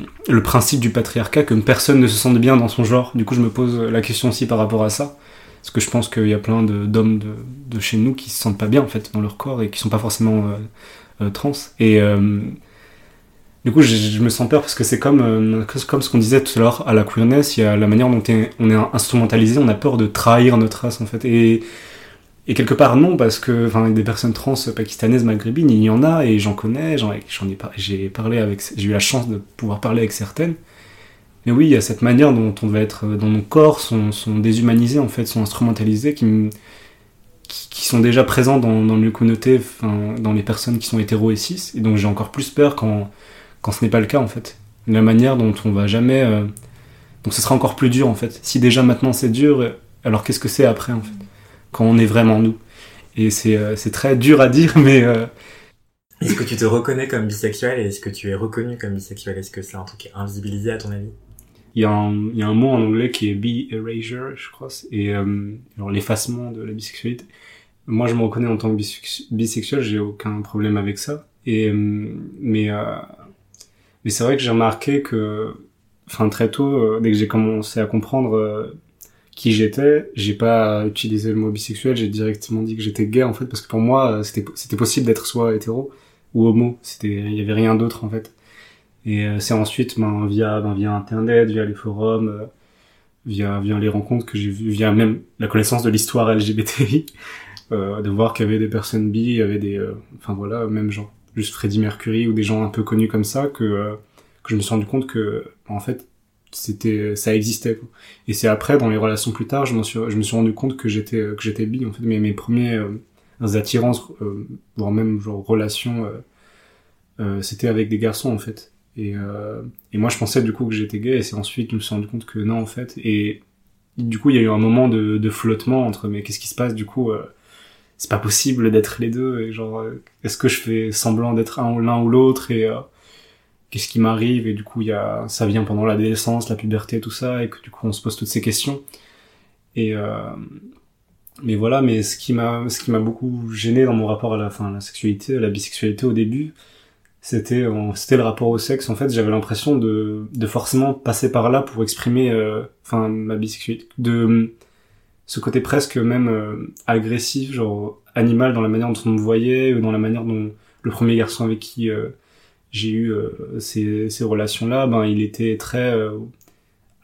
principe du patriarcat, que personne ne se sente bien dans son genre. Du coup, je me pose la question aussi par rapport à ça. Parce que je pense qu'il y a plein d'hommes de, de, chez nous qui se sentent pas bien en fait dans leur corps et qui sont pas forcément euh, trans. Et du coup, je, me sens peur parce que c'est comme, euh, comme ce qu'on disait tout à l'heure à la queerness, il y a la manière dont on est instrumentalisé, on a peur de trahir notre race en fait. Et, quelque part non, parce que des personnes trans pakistanaises, maghrébines, il y en a et j'en connais, j'en ai, parlé avec, j'ai eu la chance de pouvoir parler avec certaines. Mais oui, il y a cette manière dont on va être, dont nos corps sont, sont déshumanisés en fait, sont instrumentalisés, qui, qui, sont déjà présents dans, dans le communauté, dans les personnes qui sont hétéro et cis. Et donc j'ai encore plus peur quand quand ce n'est pas le cas en fait. La manière dont on va jamais. Euh, donc ce sera encore plus dur en fait. Si déjà maintenant c'est dur, alors qu'est-ce que c'est après en fait Quand on est vraiment nous? Et c'est euh, très dur à dire, mais. Euh, est-ce que tu te reconnais comme bisexuel et est-ce que tu es reconnu comme bisexuel? Est-ce que c'est un truc invisibilisé à ton avis? Il y, a un, il y, a un, mot en anglais qui est be erasure, je crois, et l'effacement de la bisexualité. Moi, je me reconnais en tant que bisexuel, j'ai aucun problème avec ça. Et mais mais c'est vrai que j'ai remarqué que, enfin très tôt, euh, dès que j'ai commencé à comprendre euh, qui j'étais, j'ai pas utilisé le mot bisexuel, j'ai directement dit que j'étais gay en fait, parce que pour moi euh, c'était c'était possible d'être soit hétéro ou homo, c'était il y avait rien d'autre en fait. Et c'est ensuite ben, via ben, via internet, via les forums, via via les rencontres que j'ai vues, via même la connaissance de l'histoire LGBTI, *laughs* de voir qu'il y avait des personnes bi, il y avait des, enfin voilà, même genre juste Freddie Mercury ou des gens un peu connus comme ça que, euh, que je me suis rendu compte que en fait c'était ça existait quoi. et c'est après dans les relations plus tard je me suis je me suis rendu compte que j'étais que j'étais bi en fait. Mais mes premiers euh, attirances euh, voire même genre relations euh, c'était avec des garçons en fait. Et et moi je pensais du coup que j'étais gay et c'est ensuite je me suis rendu compte que non en fait. Et du coup il y a eu un moment de, de flottement entre mais qu'est-ce qui se passe du coup c'est pas possible d'être les deux et genre euh, est-ce que je fais semblant d'être un l'un ou l'autre et euh, qu'est-ce qui m'arrive et du coup il y a ça vient pendant l'adolescence la puberté tout ça et que du coup on se pose toutes ces questions. Et euh, mais voilà mais ce qui m'a ce qui m'a beaucoup gêné dans mon rapport à la fin la sexualité à la bisexualité au début c'était c'était le rapport au sexe. En fait j'avais l'impression de de forcément passer par là pour exprimer enfin ma bisexualité de ce côté presque même euh, agressif, genre animal dans la manière dont on me voyait, ou dans la manière dont le premier garçon avec qui euh, j'ai eu euh, ces, ces relations-là, ben il était très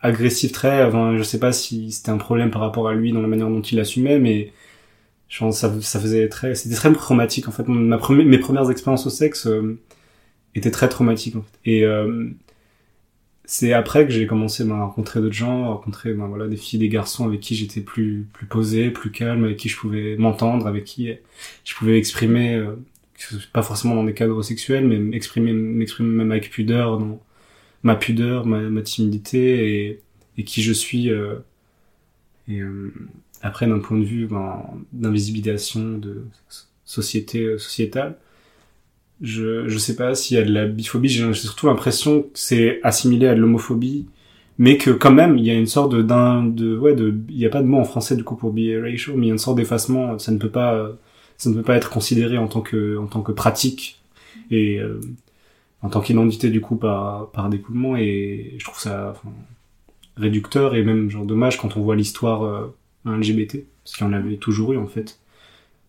agressif, très, enfin je sais pas si c'était un problème par rapport à lui dans la manière dont il assumait, mais je pense ça, ça faisait très, c'était très traumatique en fait. Ma première, mes premières expériences au sexe étaient très traumatiques en fait. Et c'est après que j'ai commencé à rencontrer d'autres gens, à rencontrer ben, voilà, des filles, des garçons avec qui j'étais plus, plus posé, plus calme, avec qui je pouvais m'entendre, avec qui je pouvais exprimer, euh, pas forcément dans des cadres sexuels, mais m'exprimer, m'exprimer même avec pudeur, dans ma pudeur, ma, ma timidité et, et, qui je suis. Euh, et euh, après, d'un point de vue ben, d'invisibilisation de société euh, sociétale, je, je sais pas s'il y a de la biphobie, j'ai surtout l'impression que c'est assimilé à de l'homophobie, mais que quand même, il y a une sorte de, de, ouais, de, il y a pas de mot en français du coup pour bi-racial, mais il y a une sorte d'effacement, ça ne peut pas, ça ne peut pas être considéré en tant que, en tant que pratique, et, euh, en tant qu'identité du coup par, par découlement, et je trouve ça, enfin, réducteur et même genre dommage quand on voit l'histoire euh, LGBT, parce qu'il y en avait toujours eu en fait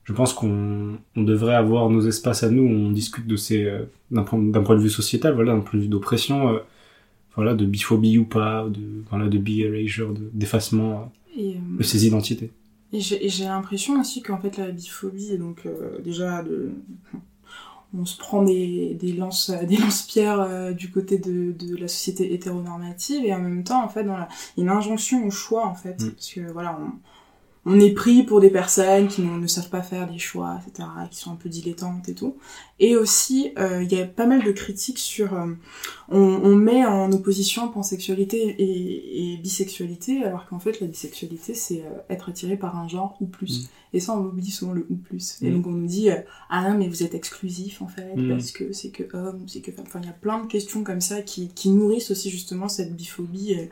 je pense qu'on on devrait avoir nos espaces à nous où on discute de ces euh, d'un point, de vue sociétal voilà d'un point de vue d'oppression euh, voilà de biphobie ou pas de voilà de bi erasure de- d'effacement euh, de ces identités Et j'ai l'impression aussi qu'en fait la biphobie, donc euh, déjà de, on se prend des, des lances des lance-pierres euh, du côté de, de la société hétéronormative et en même temps en fait dans la, une injonction au choix en fait Mm. parce que voilà on, on est pris pour des personnes qui ne savent pas faire des choix etc qui sont un peu dilettantes et tout et aussi euh, il y a pas mal de critiques sur euh, on, on met en opposition pansexualité et, et bisexualité, alors qu'en fait la bisexualité c'est euh, être attiré par un genre ou plus. Mm. Et ça on oublie souvent le ou plus. Et Mm. donc on nous dit ah non mais vous êtes exclusif en fait Mm. parce que c'est que homme, c'est que femme. Enfin il y a plein de questions comme ça qui, qui nourrissent aussi justement cette biphobie et,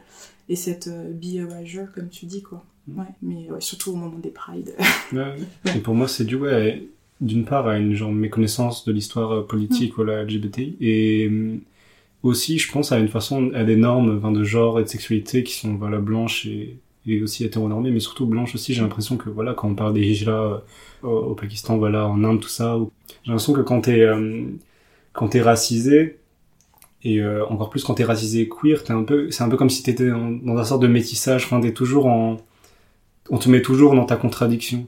et cette bi-erasure comme tu dis quoi. Mm. Ouais, mais ouais, surtout au moment des prides. *laughs* Ouais, Et pour moi, c'est dû, ouais, d'une part à une genre méconnaissance de l'histoire euh, politique, voilà, LGBTI, et euh, aussi, je pense, à une façon, à des normes, enfin, de genre et de sexualité qui sont, voilà, blanches et, et aussi hétéronormées, mais surtout blanches aussi. J'ai l'impression que, voilà, quand on parle des hijras euh, au, au Pakistan, voilà, en Inde, tout ça, ou- j'ai l'impression que quand t'es, euh, quand t'es racisé, et euh, encore plus quand t'es racisé queer, t'es un peu, c'est un peu comme si t'étais dans, dans un sorte de métissage, enfin, t'es toujours en, on te met toujours dans ta contradiction.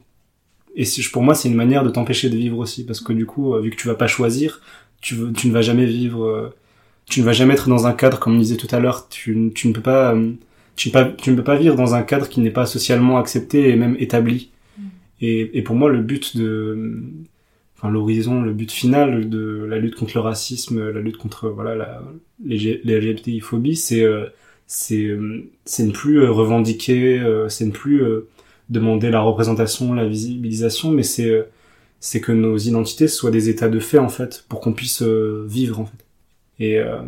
Et pour moi, c'est une manière de t'empêcher de vivre aussi, parce que du coup, euh, vu que tu vas pas choisir, tu, veux, tu ne vas jamais vivre, euh, tu ne vas jamais être dans un cadre, comme on disait tout à l'heure, tu, tu ne peux pas, euh, tu, ne peux pas- tu ne peux pas vivre dans un cadre qui n'est pas socialement accepté et même établi. Mm. Et, et pour moi, le but de, enfin l'horizon, le but final de la lutte contre le racisme, la lutte contre voilà la, les, les LGBTI-phobies, c'est euh, c'est euh, c'est ne plus euh, revendiquer, euh, c'est ne plus demander la représentation, la visibilisation, mais c'est c'est que nos identités soient des états de fait en fait, pour qu'on puisse vivre en fait. Et euh,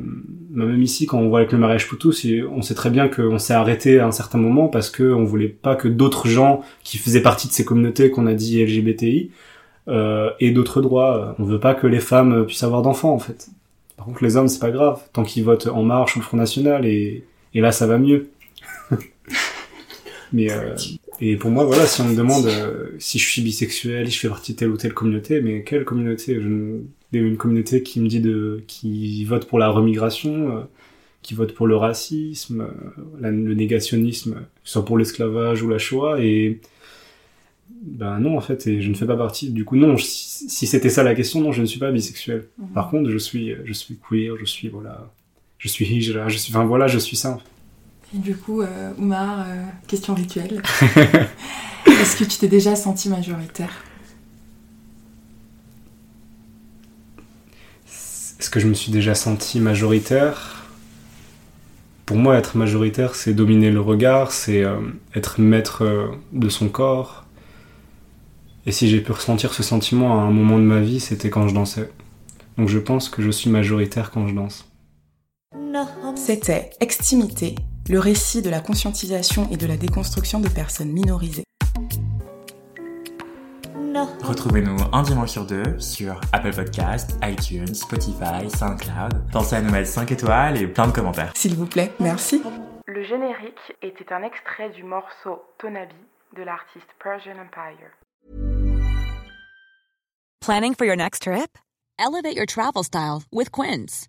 même ici, quand on voit avec le mariage Poutou, on sait très bien qu'on s'est arrêté à un certain moment parce que on voulait pas que d'autres gens qui faisaient partie de ces communautés qu'on a dit LGBTI euh, aient d'autres droits. On veut pas que les femmes puissent avoir d'enfants en fait. Par contre, les hommes, c'est pas grave, tant qu'ils votent En Marche ou le Front National, et, et là, ça va mieux. mais euh, et pour moi, voilà, si on me demande euh, si je suis bisexuel, si je fais partie de telle ou telle communauté, mais quelle communauté? Je, ne- Une communauté qui me dit de, qui vote pour la remigration, euh, qui vote pour le racisme, euh, la- le négationnisme, soit pour l'esclavage ou la Shoah, et ben non en fait, et je ne fais pas partie. Du coup, non. Si, si c'était ça la question, non, je ne suis pas bisexuel. Mhm. Par contre, je suis, je suis queer, je suis voilà, je suis hijra, je suis, enfin voilà, je suis ça. en fait. Et du coup, euh, Oumar, euh, question rituelle. *laughs* Est-ce que tu t'es déjà senti majoritaire? Est-ce que je me suis déjà senti majoritaire? Pour moi, être majoritaire, c'est dominer le regard, c'est euh, être maître de son corps. Et si j'ai pu ressentir ce sentiment à un moment de ma vie, c'était quand je dansais. Donc je pense que je suis majoritaire quand je danse. C'était Extimité, le récit de la conscientisation et de la déconstruction de personnes minorisées. Retrouvez-nous un dimanche sur deux sur Apple Podcast, iTunes, Spotify, SoundCloud. Pensez à nous mettre 5 étoiles et plein de commentaires. S'il vous plaît, merci. Le générique était un extrait du morceau Tonabi de l'artiste Persian Empire. Planning for your next trip? Elevate your travel style with Quince.